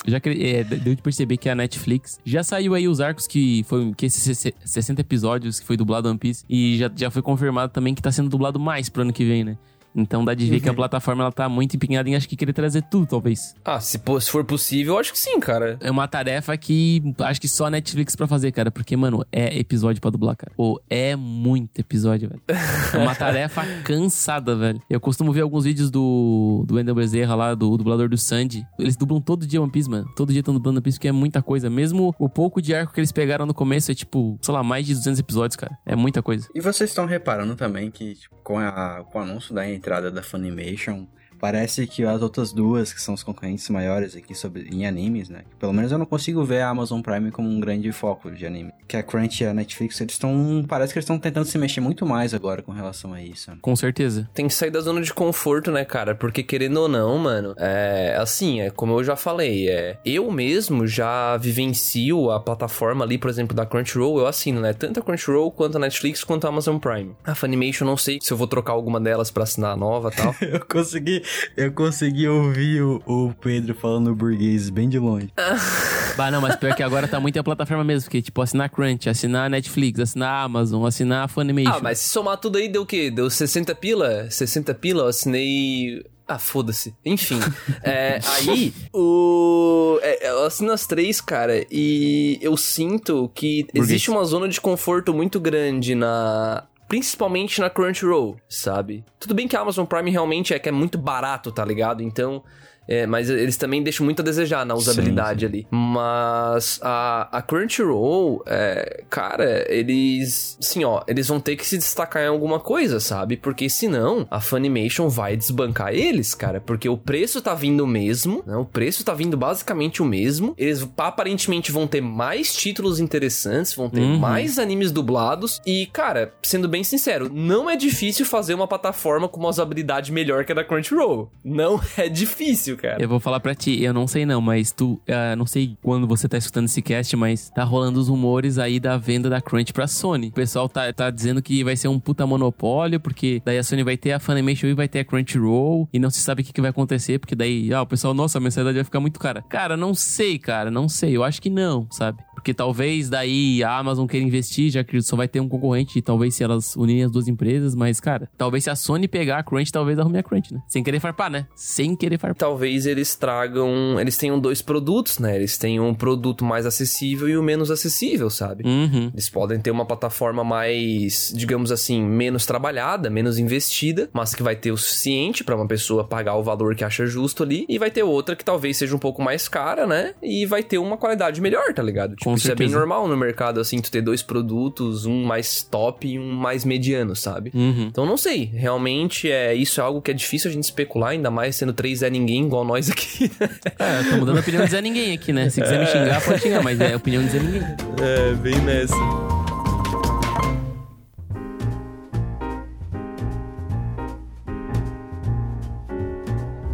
já que, é, deu de perceber que a Netflix já saiu aí os arcos que foi que esses 60 episódios que foi dublado One Piece e já, já foi confirmado também que tá sendo dublado mais pro ano que vem, né? Então dá de ver uhum. que a uhum. plataforma ela tá muito empenhada em acho que querer trazer tudo, talvez. Ah, se, se for possível, acho que sim, cara. É uma tarefa que acho que só a Netflix pra fazer, cara. Porque, mano, é episódio pra dublar, cara. Ou é muito episódio, velho. É uma tarefa cansada, velho. Eu costumo ver alguns vídeos do, do Wendel Bezerra lá, do, dublador do Sandy. Eles dublam todo dia One Piece, mano. Todo dia estão dublando One Piece, porque é muita coisa. Mesmo o pouco de arco que eles pegaram no começo é tipo, sei lá, mais de 200 episódios, cara. É muita coisa. E vocês estão reparando também que, tipo, com, a, com o anúncio da entrada da Funimation, parece que as outras duas, que são os concorrentes maiores aqui sobre, em animes, né? Pelo menos eu não consigo ver a Amazon Prime como um grande foco de anime. Que a Crunch e a Netflix, eles estão. Parece que eles estão tentando se mexer muito mais agora com relação a isso. Com certeza. Tem que sair da zona de conforto, né, cara? Porque querendo ou não, mano, é assim, é como eu já falei, é. Eu mesmo já vivencio a plataforma ali, por exemplo, da Crunchyroll, eu assino, né? Tanto a Crunchyroll quanto a Netflix quanto a Amazon Prime. A Funimation, não sei se eu vou trocar alguma delas para assinar a nova e tal. eu consegui, eu consegui ouvir o, o Pedro falando burguês bem de longe. bah, não, mas pior que agora tá muito a plataforma mesmo, porque tipo, assinar Crunch, assinar Netflix, assinar Amazon, assinar a Funimation. Ah, mas se somar tudo aí deu o quê? Deu 60 pila? 60 pila, eu assinei ah, foda-se. Enfim. é, aí, o. É, eu assino as três, cara, e eu sinto que existe uma zona de conforto muito grande na. Principalmente na Crunchyroll, sabe? Tudo bem que a Amazon Prime realmente é que é muito barato, tá ligado? Então, é, mas eles também deixam muito a desejar na usabilidade sim, sim. ali. Mas a, a Crunchyroll, é, cara, eles. Assim, ó, eles vão ter que se destacar em alguma coisa, sabe? Porque senão a Funimation vai desbancar eles, cara. Porque o preço tá vindo o mesmo, né? O preço tá vindo basicamente o mesmo. Eles aparentemente vão ter mais títulos interessantes, vão ter uhum. mais animes dublados. E, cara, sendo bem sincero, não é difícil fazer uma plataforma com uma usabilidade melhor que a da Crunchyroll. Não é difícil cara. Eu vou falar pra ti, eu não sei não, mas tu, uh, não sei quando você tá escutando esse cast, mas tá rolando os rumores aí da venda da Crunch pra Sony. O pessoal tá, tá dizendo que vai ser um puta monopólio, porque daí a Sony vai ter a Funimation e vai ter a Crunchyroll, e não se sabe o que, que vai acontecer, porque daí, ah, o pessoal, nossa, a mensalidade vai ficar muito cara. Cara, não sei, cara, não sei. Eu acho que não, sabe? Porque talvez daí a Amazon queira investir, já que só vai ter um concorrente, talvez se elas unirem as duas empresas, mas, cara, talvez se a Sony pegar a Crunch, talvez arrume a Crunch, né? Sem querer farpar, né? Sem querer farpar. Talvez eles tragam. Eles tenham dois produtos, né? Eles têm um produto mais acessível e o um menos acessível, sabe? Uhum. Eles podem ter uma plataforma mais, digamos assim, menos trabalhada, menos investida, mas que vai ter o suficiente para uma pessoa pagar o valor que acha justo ali, e vai ter outra que talvez seja um pouco mais cara, né? E vai ter uma qualidade melhor, tá ligado? Tipo, isso certeza. é bem normal no mercado, assim, tu ter dois produtos, um mais top e um mais mediano, sabe? Uhum. Então não sei, realmente é isso é algo que é difícil a gente especular, ainda mais sendo três é ninguém igual nós aqui. é, tô mudando a opinião de Zé Ninguém aqui, né? Se quiser me xingar, pode xingar, mas é a opinião de Zé Ninguém. É, bem nessa.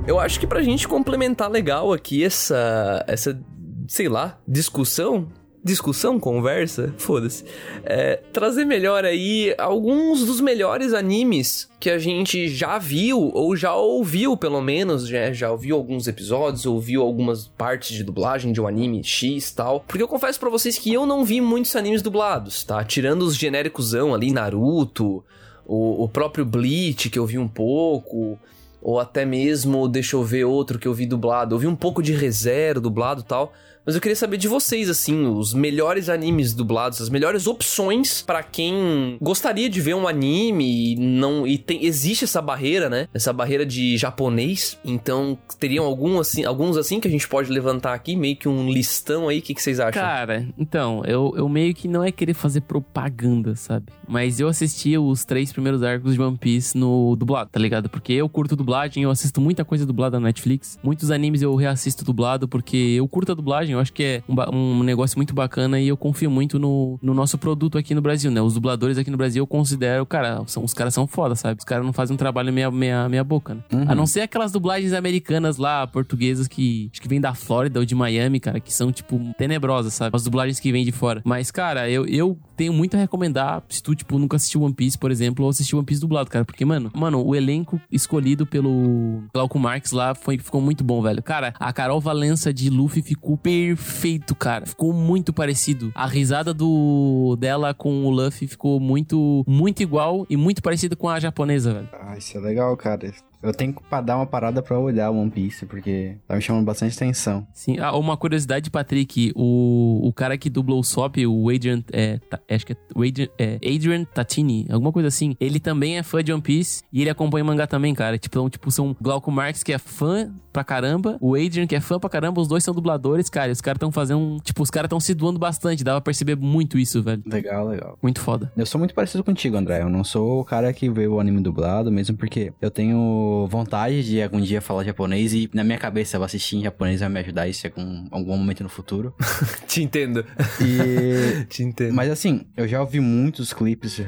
Eu acho que pra gente complementar legal aqui essa, essa sei lá, discussão, discussão, conversa, foda-se, é, trazer melhor aí alguns dos melhores animes que a gente já viu, ou já ouviu pelo menos, já, já ouviu alguns episódios, ouviu algumas partes de dublagem de um anime X tal. Porque eu confesso para vocês que eu não vi muitos animes dublados, tá? Tirando os genéricosão ali, Naruto, o, o próprio Bleach, que eu vi um pouco ou até mesmo, deixa eu ver outro que eu vi dublado. Eu vi um pouco de ReZero dublado tal. Mas eu queria saber de vocês, assim, os melhores animes dublados, as melhores opções para quem gostaria de ver um anime e não. E tem, existe essa barreira, né? Essa barreira de japonês. Então, teriam algum, assim, alguns assim que a gente pode levantar aqui, meio que um listão aí. O que, que vocês acham? Cara, então, eu, eu meio que não é querer fazer propaganda, sabe? Mas eu assisti os três primeiros arcos de One Piece no dublado, tá ligado? Porque eu curto dublagem, eu assisto muita coisa dublada na Netflix. Muitos animes eu reassisto dublado porque eu curto a dublagem, eu acho que é um, um, negócio muito bacana e eu confio muito no, no nosso produto aqui no Brasil, né? Os dubladores aqui no Brasil eu considero, cara, são, os caras são foda, sabe? Os caras não fazem um trabalho meia, meia, meia boca, né? Uhum. A não ser aquelas dublagens americanas lá, portuguesas, que acho que vêm da Flórida ou de Miami, cara, que são, tipo, tenebrosas, sabe? As dublagens que vêm de fora. Mas, cara, eu, eu tenho muito a recomendar se tu, tipo, nunca assistiu One Piece, por exemplo, ou assistiu One Piece dublado, cara. Porque, mano, mano, o elenco escolhido pelo Glauco Marx lá foi, ficou muito bom, velho. Cara, a Carol Valença de Luffy ficou perfeito, cara. Ficou muito parecido. A risada do dela com o Luffy ficou muito, muito igual e muito parecido com a japonesa, velho. Ah, isso é legal, cara. Eu tenho que dar uma parada pra olhar One Piece, porque tá me chamando bastante atenção. Sim, ah, uma curiosidade, Patrick, o, o cara que dublou o Sop, o Adrian, é, acho que é, Adrian, é Adrian Tatini, alguma coisa assim, ele também é fã de One Piece e ele acompanha o mangá também, cara. Tipo, então, tipo são Glauco Marx, que é fã pra caramba, o Adrian, que é fã pra caramba, os dois são dubladores, cara, os caras estão fazendo, um, tipo, os caras estão se doando bastante, dava pra perceber muito isso, velho. Legal, legal. Muito foda. Eu sou muito parecido contigo, André, eu não sou o cara que vê o anime dublado, mesmo porque eu tenho tenho vontade de algum dia falar japonês e na minha cabeça eu vou assistir em japonês vai me ajudar isso em algum, algum momento no futuro. Te entendo. E... Te entendo. Mas assim, eu já ouvi muitos clipes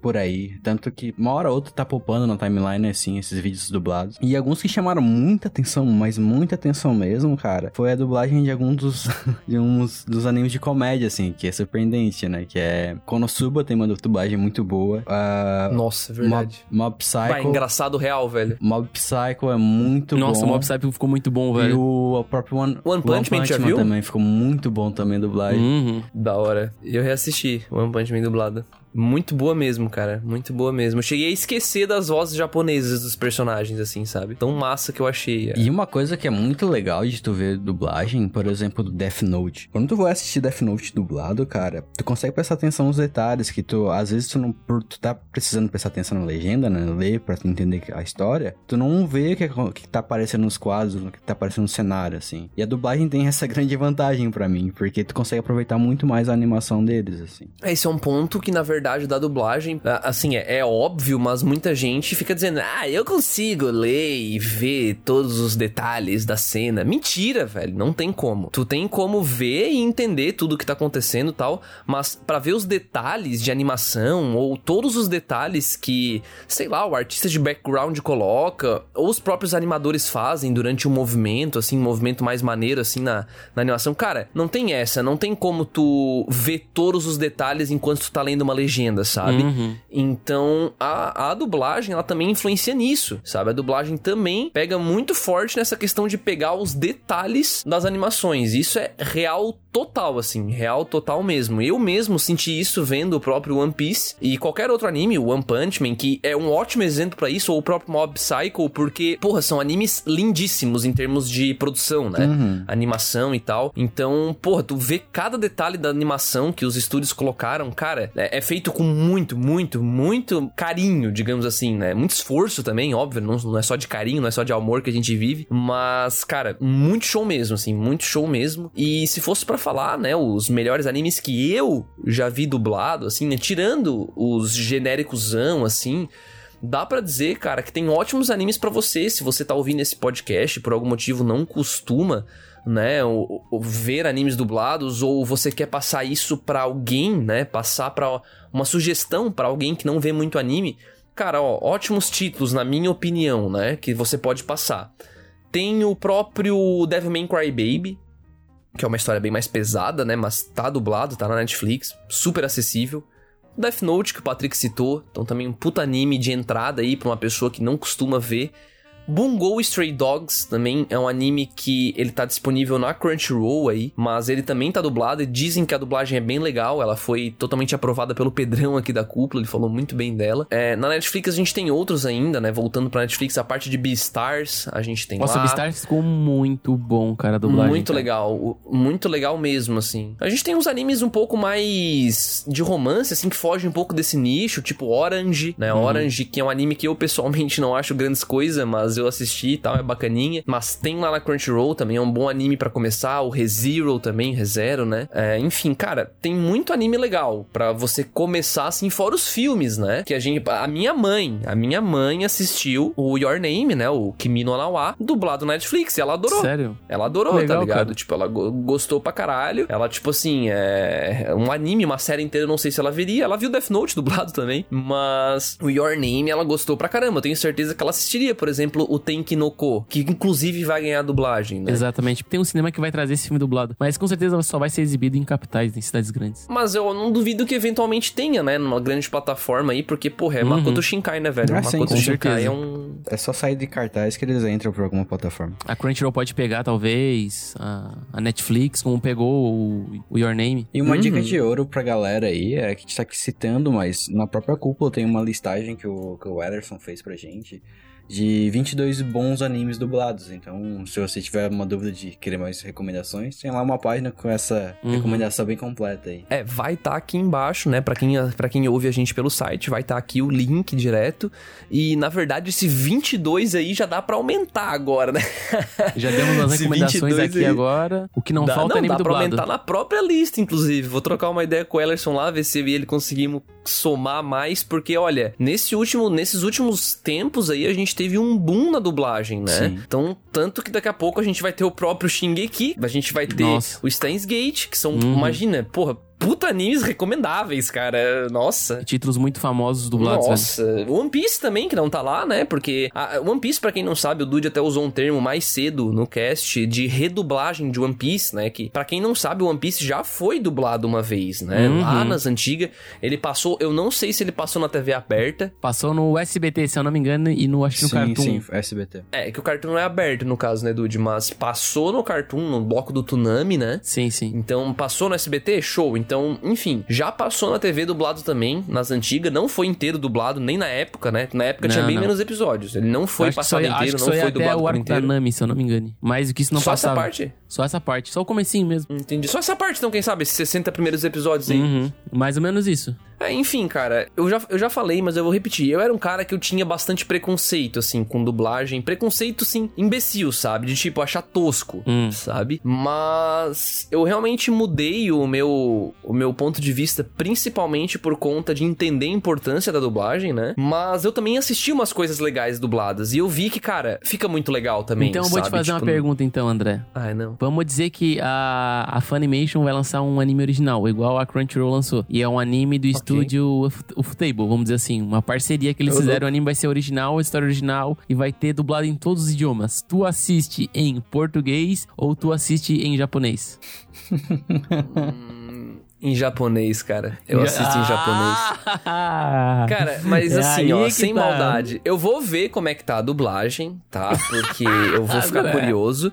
por aí, tanto que uma hora ou outra tá popando na timeline, assim, esses vídeos dublados. E alguns que chamaram muita atenção, mas muita atenção mesmo, cara, foi a dublagem de alguns dos, de uns dos animes de comédia, assim, que é surpreendente, né? Que é Konosuba, tem uma dublagem muito boa. Uh, Nossa, verdade. Mob, Mob Psycho. Vai, engraçado real, velho. Mob Psycho é muito Nossa, bom. o Mob Psycho ficou muito bom, velho. E o, o próprio One, One Punch Man, já viu? também ficou muito bom também a dublagem. Uhum. Da hora. Eu reassisti One Punch Man dublado. Muito boa mesmo, cara. Muito boa mesmo. Eu cheguei a esquecer das vozes japonesas dos personagens, assim, sabe? Tão massa que eu achei. E uma coisa que é muito legal de tu ver dublagem, por exemplo, do Death Note. Quando tu vai assistir Death Note dublado, cara, tu consegue prestar atenção nos detalhes que tu, às vezes tu não, por tu tá precisando prestar atenção na legenda, né, ler pra tu entender a história, tu não vê o que, que tá aparecendo nos quadros, o que tá aparecendo no cenário, assim. E a dublagem tem essa grande vantagem para mim, porque tu consegue aproveitar muito mais a animação deles, assim. Esse é um ponto que, na verdade, da dublagem, assim, é, é, óbvio, mas muita gente fica dizendo, ah, eu consigo ler e ver todos os detalhes da cena. Mentira, velho, não tem como. Tu tem como ver e entender tudo que tá acontecendo e tal, mas para ver os detalhes de animação ou todos os detalhes que, sei lá, o artista de background coloca, ou os próprios animadores fazem durante o um movimento, assim, um movimento mais maneiro, assim, na, na animação, cara, não tem essa, não tem como tu ver todos os detalhes enquanto tu tá lendo uma legenda legenda, sabe? Uhum. Então, a, a dublagem, ela também influencia nisso, sabe? A dublagem também pega muito forte nessa questão de pegar os detalhes das animações. Isso é real total, assim, real total mesmo. Eu mesmo senti isso vendo o próprio One Piece e qualquer outro anime, o One Punch Man, que é um ótimo exemplo para isso, ou o próprio Mob Psycho, porque, porra, são animes lindíssimos em termos de produção, né? Uhum. Animação e tal. Então, porra, tu vê cada detalhe da animação que os estúdios colocaram, cara, é, é feito com muito, muito, muito carinho, digamos assim, né? Muito esforço também, óbvio, não, não é só de carinho, não é só de amor que a gente vive, mas, cara, muito show mesmo, assim, muito show mesmo. E se fosse para falar, né, os melhores animes que eu já vi dublado, assim, né, tirando os genéricosão, assim, dá para dizer, cara, que tem ótimos animes para você, se você tá ouvindo esse podcast por algum motivo não costuma né, ou, ou ver animes dublados ou você quer passar isso para alguém, né, passar para uma sugestão para alguém que não vê muito anime, cara, ó, ótimos títulos na minha opinião, né, que você pode passar. Tem o próprio Devilman Crybaby, que é uma história bem mais pesada, né, mas tá dublado, tá na Netflix, super acessível. Death Note, que o Patrick citou, então também um puta anime de entrada aí pra uma pessoa que não costuma ver. Bungo Stray Dogs também é um anime que ele tá disponível na Crunchyroll aí, mas ele também tá dublado e dizem que a dublagem é bem legal, ela foi totalmente aprovada pelo Pedrão aqui da cúpula, ele falou muito bem dela. É, na Netflix a gente tem outros ainda, né? Voltando pra Netflix, a parte de Beastars, a gente tem Nossa, lá. Beastars ficou muito bom, cara, a dublagem. Muito cara. legal, muito legal mesmo, assim. A gente tem uns animes um pouco mais de romance, assim, que fogem um pouco desse nicho, tipo Orange, né? Uhum. Orange, que é um anime que eu pessoalmente não acho grandes coisas, mas eu assisti e tal, é bacaninha. Mas tem lá na Crunchyroll também, é um bom anime pra começar. O ReZero também, ReZero, né? É, enfim, cara, tem muito anime legal pra você começar, assim, fora os filmes, né? Que a gente... A minha mãe, a minha mãe assistiu o Your Name, né? O Kimi no Nawa, dublado na Netflix, e ela adorou. Sério? Ela adorou, Legal, tá ligado? cara. Tipo, ela go- gostou pra caralho. Ela, tipo assim, é um anime, uma série inteira, eu não sei se ela veria. Ela viu Death Note dublado também. Mas o Your Name, ela gostou pra caramba. Eu tenho certeza que ela assistiria, por exemplo, o Tenki no Ko, que inclusive vai ganhar dublagem, né? Exatamente. Tem um cinema que vai trazer esse filme dublado. Mas com certeza só vai ser exibido em capitais, em cidades grandes. Mas eu não duvido que eventualmente tenha, né? Numa grande plataforma aí, porque, porra, é Makoto Shinkai, né, velho? Ah, sim, Makoto com Shinkai é um. É só sair de cartaz que eles entram por alguma plataforma. A Crunchyroll pode pegar, talvez, a, a Netflix, como pegou o, o Your Name. E uma Uhum. dica de ouro pra galera aí, é que a gente tá aqui citando, mas na própria cúpula tem uma listagem que o, que o Ederson fez pra gente de 22 bons animes dublados. Então, se você tiver uma dúvida de querer mais recomendações, tem lá uma página com essa Uhum. recomendação bem completa aí. É, vai estar aqui embaixo, né? Pra quem, pra quem ouve a gente pelo site, vai estar aqui o link direto. E, na verdade, esse 22 aí já dá pra aumentar agora, né? Já demos as recomendações 22 aqui aí. agora. O que não dá, falta não, é anime dá pra dublado. aumentar na própria lista, inclusive. Vou trocar uma ideia com o Ellerson lá, ver se ele conseguimos somar mais. Porque, olha, nesse último, nesses últimos tempos aí, a gente teve um boom na dublagem, né? Sim. Então, tanto que daqui a pouco a gente vai ter o próprio Shingeki, a gente vai ter Nossa. o Steins Gate, que são, Uhum. imagina, porra, puta animes recomendáveis, cara. Nossa. Títulos muito famosos dublados, velho. Nossa, One Piece também, que não tá lá, né? Porque a One Piece, pra quem não sabe, o Dude até usou um termo mais cedo no cast de redublagem de One Piece, né? Que pra quem não sabe, o One Piece já foi dublado uma vez, né? Uhum. Lá nas antigas, ele passou, eu não sei se ele passou na TV aberta. Passou no SBT, se eu não me engano, e no, acho que no sim, Cartoon. sim, SBT. É, que o Cartoon não é aberto no caso, né, Dude? Mas passou no Cartoon, no bloco do Tsunami, né? Sim, sim. Então, passou no SBT? Show. Então, enfim, já passou na TV dublado também, nas antigas. Não foi inteiro dublado, nem na época, né? Na época tinha Não, bem não. menos episódios. Ele não foi só, passado acho inteiro, não só foi até dublado o por arco da inteiro. Nami, se eu não me engano. Mas o que isso não Só passava. essa parte? Só essa parte. Só o comecinho mesmo. Entendi. Só essa parte, então, quem sabe? Esses 60 primeiros episódios aí. Uhum. Mais ou menos isso. É, enfim, cara, eu já, eu já falei, mas eu vou repetir. Eu era um cara que eu tinha bastante preconceito, assim, com dublagem. Preconceito, sim, imbecil, sabe? De tipo, achar tosco, Hum. sabe? Mas eu realmente mudei o meu, o meu ponto de vista, principalmente por conta de entender a importância da dublagem, né? Mas eu também assisti umas coisas legais dubladas. E eu vi que, cara, fica muito legal também. então eu vou te sabe? fazer uma Tipo, pergunta, então, André. Ai, não. Vamos dizer que a, a Funimation vai lançar um anime original, igual a Crunchyroll lançou. E é um anime do estúdio Uf- Ufotable, vamos dizer assim. Uma parceria que eles Eu fizeram. O anime vai ser original, a história original, e vai ter dublado em todos os idiomas. Tu assiste em português ou tu assiste em japonês? Em japonês, cara. Eu assisto em japonês. Ah! Cara, mas É assim, ó, sem tá. maldade. Eu vou ver como é que tá a dublagem, tá? Porque eu vou ficar é. curioso.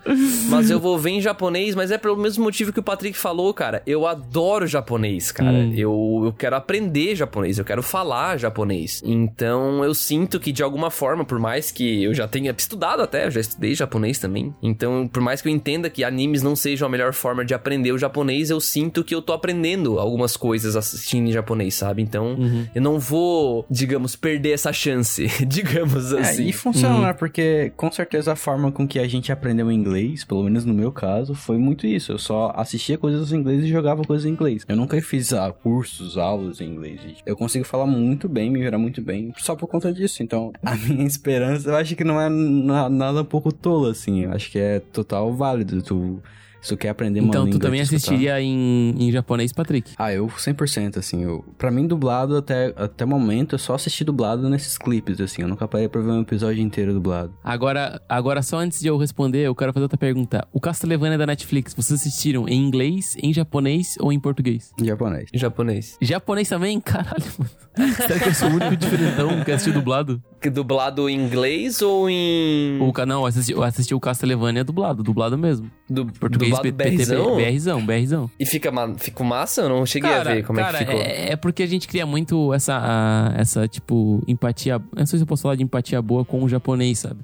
Mas eu vou ver em japonês, mas é pelo mesmo motivo que o Patrick falou, cara. Eu adoro japonês, cara. Hum. Eu, eu quero aprender japonês, eu quero falar japonês. Então eu sinto que de alguma forma, por mais que eu já tenha estudado até, eu já estudei japonês também. Então, por mais que eu entenda que animes não sejam a melhor forma de aprender o japonês, eu sinto que eu tô aprendendo algumas coisas assistindo em japonês, sabe? Então, Uhum. eu não vou, digamos, perder essa chance, digamos É, assim. e funciona, né? Porque com certeza a forma com que a gente aprendeu inglês, pelo menos no meu caso, foi muito isso. Eu só assistia coisas em inglês e jogava coisas em inglês. Eu nunca fiz ah, cursos, aulas em inglês. gente. Eu consigo falar muito bem, me virar muito bem, só por conta disso. Então, a minha esperança, eu acho que não é na- nada um pouco tolo, assim. Eu acho que é total válido. Tu, se tu quer aprender uma Então língua... tu também assistiria em, em japonês, Patrick? Ah, eu 100%, assim, eu... Pra mim, dublado, até, até o momento, eu só assisti dublado nesses clipes, assim. Eu nunca parei pra ver um episódio inteiro dublado. Agora, agora, só antes de eu responder, eu quero fazer outra pergunta. O Castlevania da Netflix, vocês assistiram em inglês, em japonês ou em português? Em japonês. Em japonês. Japonês também? Caralho, mano. Será que eu sou o único diferentão que assistiu dublado? Dublado em inglês ou em. O canal, eu assisti, eu assisti o Castlevania dublado, dublado mesmo. Du... Português dublado PT, BRzão? BRzão, BRzão. E fica, ma... fica massa? Eu não cheguei a ver como cara, é que ficou. É, é porque a gente cria muito essa, a- essa, tipo, empatia. eu Não sei se eu posso falar de empatia boa com o japonês, sabe?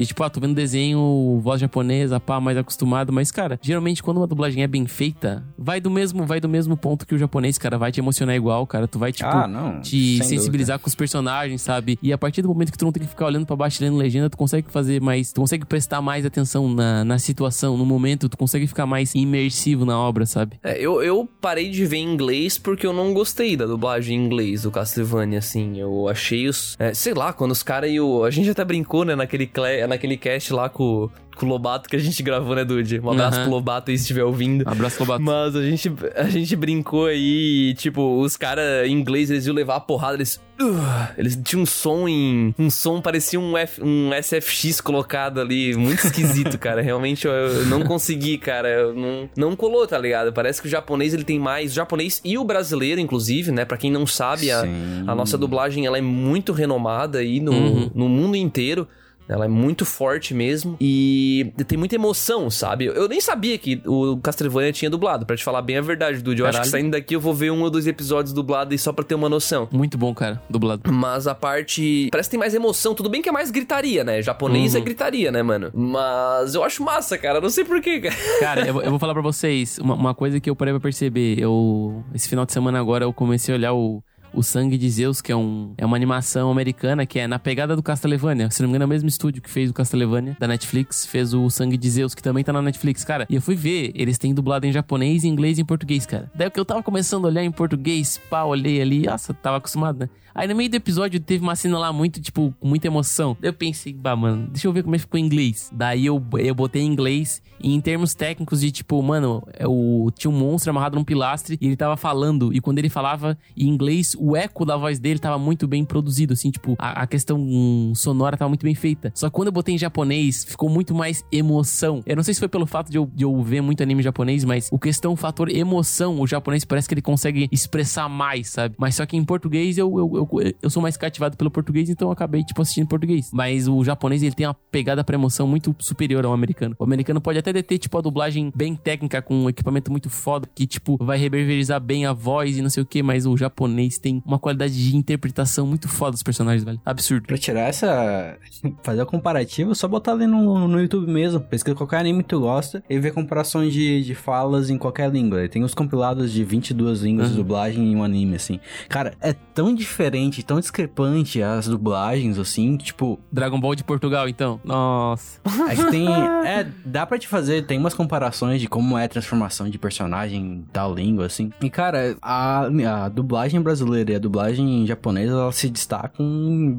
E tipo, ah, tô vendo desenho, voz japonesa, pá, mais acostumado. Mas, cara, geralmente quando uma dublagem é bem feita, vai do mesmo, vai do mesmo ponto que o japonês, cara. Vai te emocionar igual, cara. Tu vai, tipo, ah, não. te sem sensibilizar com os personagens, sabe? E a partir do momento que tu não tem que ficar olhando pra baixo e lendo legenda, tu consegue fazer mais. Tu consegue prestar mais atenção na, na situação, no momento, tu consegue ficar mais imersivo na obra, sabe? É, eu, eu parei de ver em inglês porque eu não gostei da dublagem em inglês do Castlevania, assim. Eu achei os. é, sei lá, quando os caras e o. A gente até brincou, né, naquele, cle- naquele cast lá com, com o Lobato que a gente gravou, né, Dude? Um abraço Aham. pro Lobato aí se estiver ouvindo. Abraço, Lobato. Mas a gente, a gente brincou aí, tipo, os caras em inglês, eles iam levar a porrada, eles. "Ugh", eles tinham um som em. Um som parecia um, F, um SFX colocado ali. Muito esquisito, cara. Realmente eu, eu não consegui, cara. Eu não, não colou, tá ligado? Parece que o japonês ele tem mais. O japonês e o brasileiro, inclusive, né? Pra quem não sabe, a, a nossa dublagem ela é muito renomada aí no, Uhum. no mundo inteiro. Ela é muito forte mesmo. E tem muita emoção, sabe? Eu nem sabia que o Castlevania tinha dublado, pra te falar bem a verdade, Dude. Eu acho que Caralho. saindo daqui eu vou ver um ou dois episódios dublados aí só pra ter uma noção. Muito bom, cara, dublado. Mas a parte. Parece que tem mais emoção. Tudo bem que é mais gritaria, né? Japonês Uhum. é gritaria, né, mano? Mas eu acho massa, cara. Não sei porquê, cara. Cara, eu, vou- eu vou falar pra vocês uma, uma coisa que eu parei pra perceber. Eu, esse final de semana agora, eu comecei a olhar o, o Sangue de Zeus, que é, um, é uma animação americana que é na pegada do Castlevania. Se não me engano, é o mesmo estúdio que fez o Castlevania da Netflix, fez o Sangue de Zeus, que também tá na Netflix, cara. E eu fui ver, eles têm dublado em japonês, inglês e em português, cara. Daí que eu tava começando a olhar em português, pá, olhei ali, nossa, tava acostumado, né? Aí no meio do episódio teve uma cena lá muito, tipo, com muita emoção. Daí eu pensei, bah, mano, deixa eu ver como é que ficou em inglês. Daí eu, eu botei em inglês e em termos técnicos de, tipo, mano, é o, tinha um monstro amarrado num pilastre e ele tava falando. E quando ele falava em inglês, o eco da voz dele tava muito bem produzido, assim, tipo, a, a questão sonora tava muito bem feita. Só que quando eu botei em japonês, ficou muito mais emoção. Eu não sei se foi pelo fato de eu, de eu ver muito anime japonês, mas o questão, o fator emoção, o japonês parece que ele consegue expressar mais, sabe? Mas só que em português eu, eu, eu, eu sou mais cativado pelo português, então eu acabei, tipo, assistindo em português. Mas o japonês, ele tem uma pegada pra emoção muito superior ao americano. O americano pode até ter, tipo, a dublagem bem técnica, com um equipamento muito foda, que, tipo, vai reverberizar bem a voz e não sei o que, mas o japonês tem uma qualidade de interpretação muito foda dos personagens, velho. Absurdo. Pra tirar essa. fazer o comparativo, só botar ali no, no YouTube mesmo. Pesquisa qualquer anime que tu gosta e ver comparações de, de falas em qualquer língua. Tem os compilados de 22 línguas uhum. de dublagem em um anime, assim. Cara, é tão diferente, tão discrepante as dublagens, assim, tipo. Dragon Ball de Portugal, então. Nossa. É que tem. É, dá pra te fazer, tem umas comparações de como é a transformação de personagem em tal língua, assim. E, cara, a, a dublagem brasileira e a dublagem japonesa, elas se destacam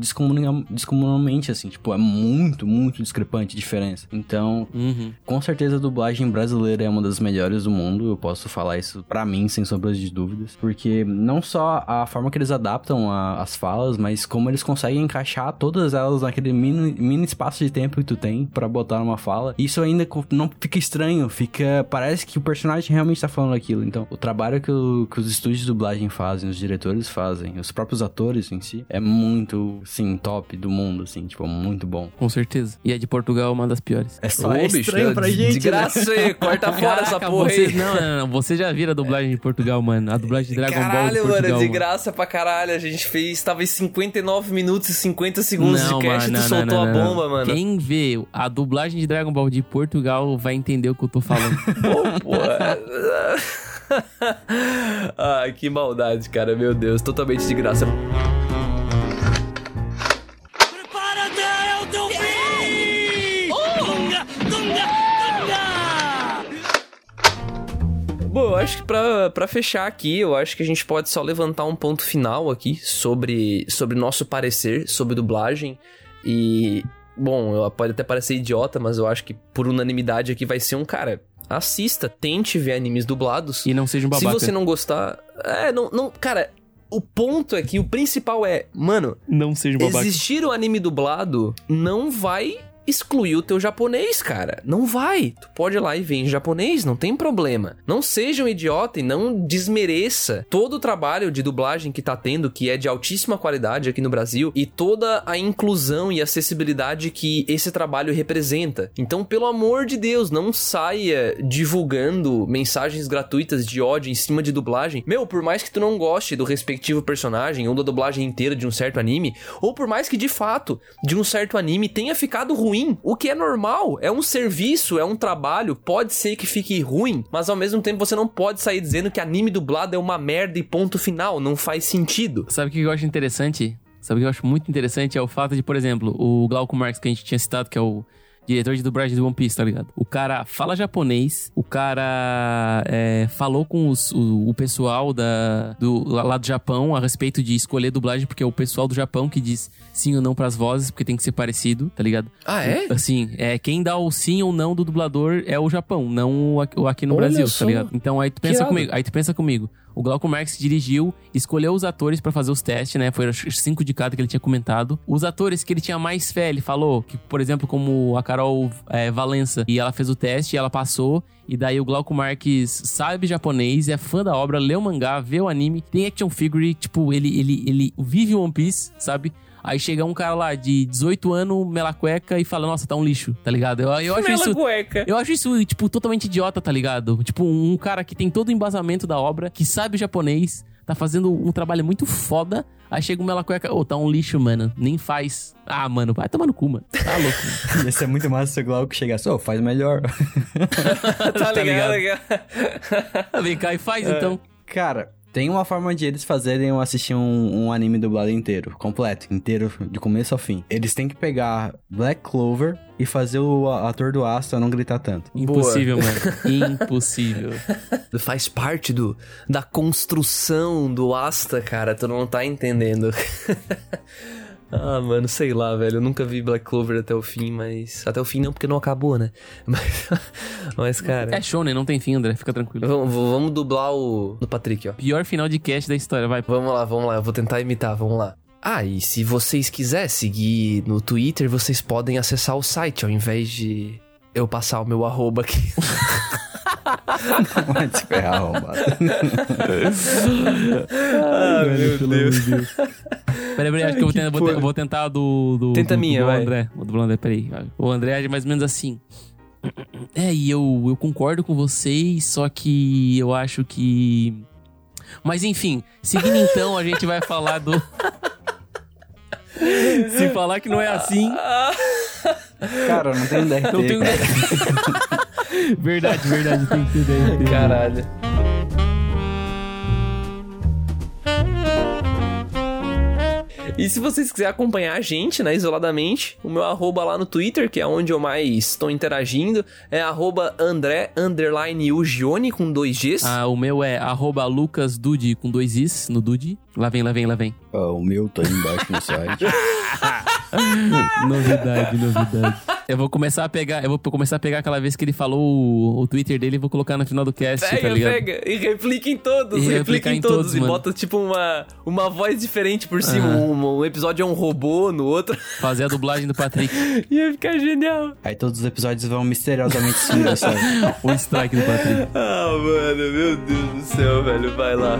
descomunalmente, assim. Tipo, é muito, muito discrepante a diferença. Então, uhum. com certeza a dublagem brasileira é uma das melhores do mundo. Eu posso falar isso para mim, sem sombras de dúvidas. Porque não só a forma que eles adaptam a, as falas, mas como eles conseguem encaixar todas elas naquele mini, mini espaço de tempo que tu tem para botar numa fala. Isso ainda não fica estranho, fica. Parece que o personagem realmente tá falando aquilo. Então, o trabalho que, o, que os estúdios de dublagem fazem, os diretores fazem, os próprios atores em si, é muito, sim, top do mundo, assim, tipo, muito bom. Com certeza. E a de Portugal é uma das piores. É só Ô, é estranho bicho, pra gente. De graça né? aí, corta fora essa porra vocês, aí. Não, não, não, você já vira a dublagem de Portugal, mano. A dublagem de Dragon caralho, Ball de Portugal. Mano, de graça pra caralho. A gente fez, tava em 59 minutos e 50 segundos não, de cast e tu soltou não, a bomba, mano. Quem vê a dublagem de Dragon Ball de Portugal vai entender o que eu tô falando. Pô, pô. Ai, que maldade, cara. Meu Deus, totalmente de graça. Bom, eu acho que pra, pra fechar aqui, eu acho que a gente pode só levantar um ponto final aqui sobre, sobre nosso parecer sobre dublagem. E, bom, pode até parecer idiota, mas eu acho que por unanimidade aqui vai ser um cara. Assista, tente ver animes dublados. E não seja um babaca. Se você não gostar. É, não. não cara, o ponto aqui, o principal é, mano. Não seja um babaca. Existir o anime dublado não vai excluir o teu japonês, cara. Não vai. Tu pode ir lá e ver em japonês, não tem problema. Não seja um idiota e não desmereça todo o trabalho de dublagem que tá tendo, que é de altíssima qualidade aqui no Brasil, e toda a inclusão e acessibilidade que esse trabalho representa. Então, pelo amor de Deus, não saia divulgando mensagens gratuitas de ódio em cima de dublagem. Meu, por mais que tu não goste do respectivo personagem ou da dublagem inteira de um certo anime, ou por mais que de fato de um certo anime tenha ficado ruim ruim, o que é normal. É um serviço, é um trabalho, pode ser que fique ruim, mas ao mesmo tempo você não pode sair dizendo que anime dublado é uma merda e ponto final, não faz sentido. Sabe o que eu acho interessante? Sabe o que eu acho muito interessante é o fato de, por exemplo, o Glauco Marx que a gente tinha citado, que é o diretor de dublagem do One Piece, tá ligado? O cara fala japonês, o cara é, falou com os, o, o, pessoal da, do, lá do Japão a respeito de escolher dublagem, porque é o pessoal do Japão que diz sim ou não pras vozes, porque tem que ser parecido, tá ligado? Ah, é? Assim, é, quem dá o sim ou não do dublador é o Japão, não o aqui no Olha Brasil, tá ligado? Então aí tu pensa comigo, aí tu pensa comigo. O Glauco Marx dirigiu, escolheu os atores para fazer os testes, né? Foi os cinco de cada que ele tinha comentado. Os atores que ele tinha mais fé, ele falou, que, por exemplo, como a Carol é, Valença, e ela fez o teste e ela passou. E daí o Glauco Marques sabe japonês, é fã da obra, lê o mangá, vê o anime, tem action figure, tipo, ele, ele, ele vive One Piece, sabe? Aí chega um cara lá de 18 anos, mela cueca, e fala, nossa, tá um lixo, tá ligado? Eu, eu acho isso. Cueca. Eu acho isso, tipo, totalmente idiota, tá ligado? Tipo, um cara que tem todo o embasamento da obra, que sabe japonês, tá fazendo um trabalho muito foda. Aí chega o Mela Cueca, ô, oh, tá um lixo, mano. Nem faz. Ah, mano, vai tomar no cu, mano. Tá louco. Mano. Ia ser muito massa se o Glauco chegasse, ô, oh, faz melhor. tá, tá ligado? ligado? Vem cá e faz, é. então. Cara, Tem uma forma de eles fazerem eu assistir um, um anime dublado inteiro, completo, inteiro, de começo ao fim. Eles têm que pegar Black Clover e fazer o ator do Asta não gritar tanto. Impossível, mano. Impossível. Faz parte do, da construção do Asta, cara. Tu não tá entendendo. Ah, mano, sei lá, velho. Eu nunca vi Black Clover até o fim, mas. Até o fim não, porque não acabou, né? Mas, mas cara. É show, né? Não tem fim, André. Fica tranquilo. Vamos, vamos dublar o. No Patrick, ó. Pior final de cast da história, vai. Vamos lá, vamos lá. Eu vou tentar imitar, vamos lá. Ah, e se vocês quiserem seguir no Twitter, vocês podem acessar o site ao invés de eu passar o meu arroba aqui. Vai te ferrar, arrombado. ah, meu Deus. Peraí, peraí, acho que eu vou, tentar, vou, vou tentar do, do. Tenta do, minha, do vai. André. O do André, peraí. O André é mais ou menos assim. É, e eu, eu concordo com vocês, só que eu acho que. Mas enfim, seguindo então, a gente vai falar do. Se falar que não é assim. Cara, não tem DRT. Não tenho. verdade, verdade, tem que ter DRT. Caralho. E se vocês quiserem acompanhar a gente, né, isoladamente, o meu arroba lá no Twitter, que é onde eu mais estou interagindo, é arroba André, underline Ugione, com dois Gs. Ah, o meu é arroba lucasdude, com dois Is, no Dude. Lá vem, lá vem, lá vem. Ah, o meu tá aí embaixo no site. novidade, novidade. Eu vou começar a pegar, eu vou começar a pegar aquela vez que ele falou o, o Twitter dele e vou colocar no final do cast, Pega, tá ligado? pega, e replica em todos, E replica em em todos, todos, e bota tipo uma, uma voz diferente por cima. Ah. Um, um episódio é um robô, no outro Fazer a dublagem do Patrick. ia ficar genial. Aí todos os episódios vão misteriosamente sumir, sabe? o strike do Patrick. Ah, mano, meu Deus do céu, velho, vai lá.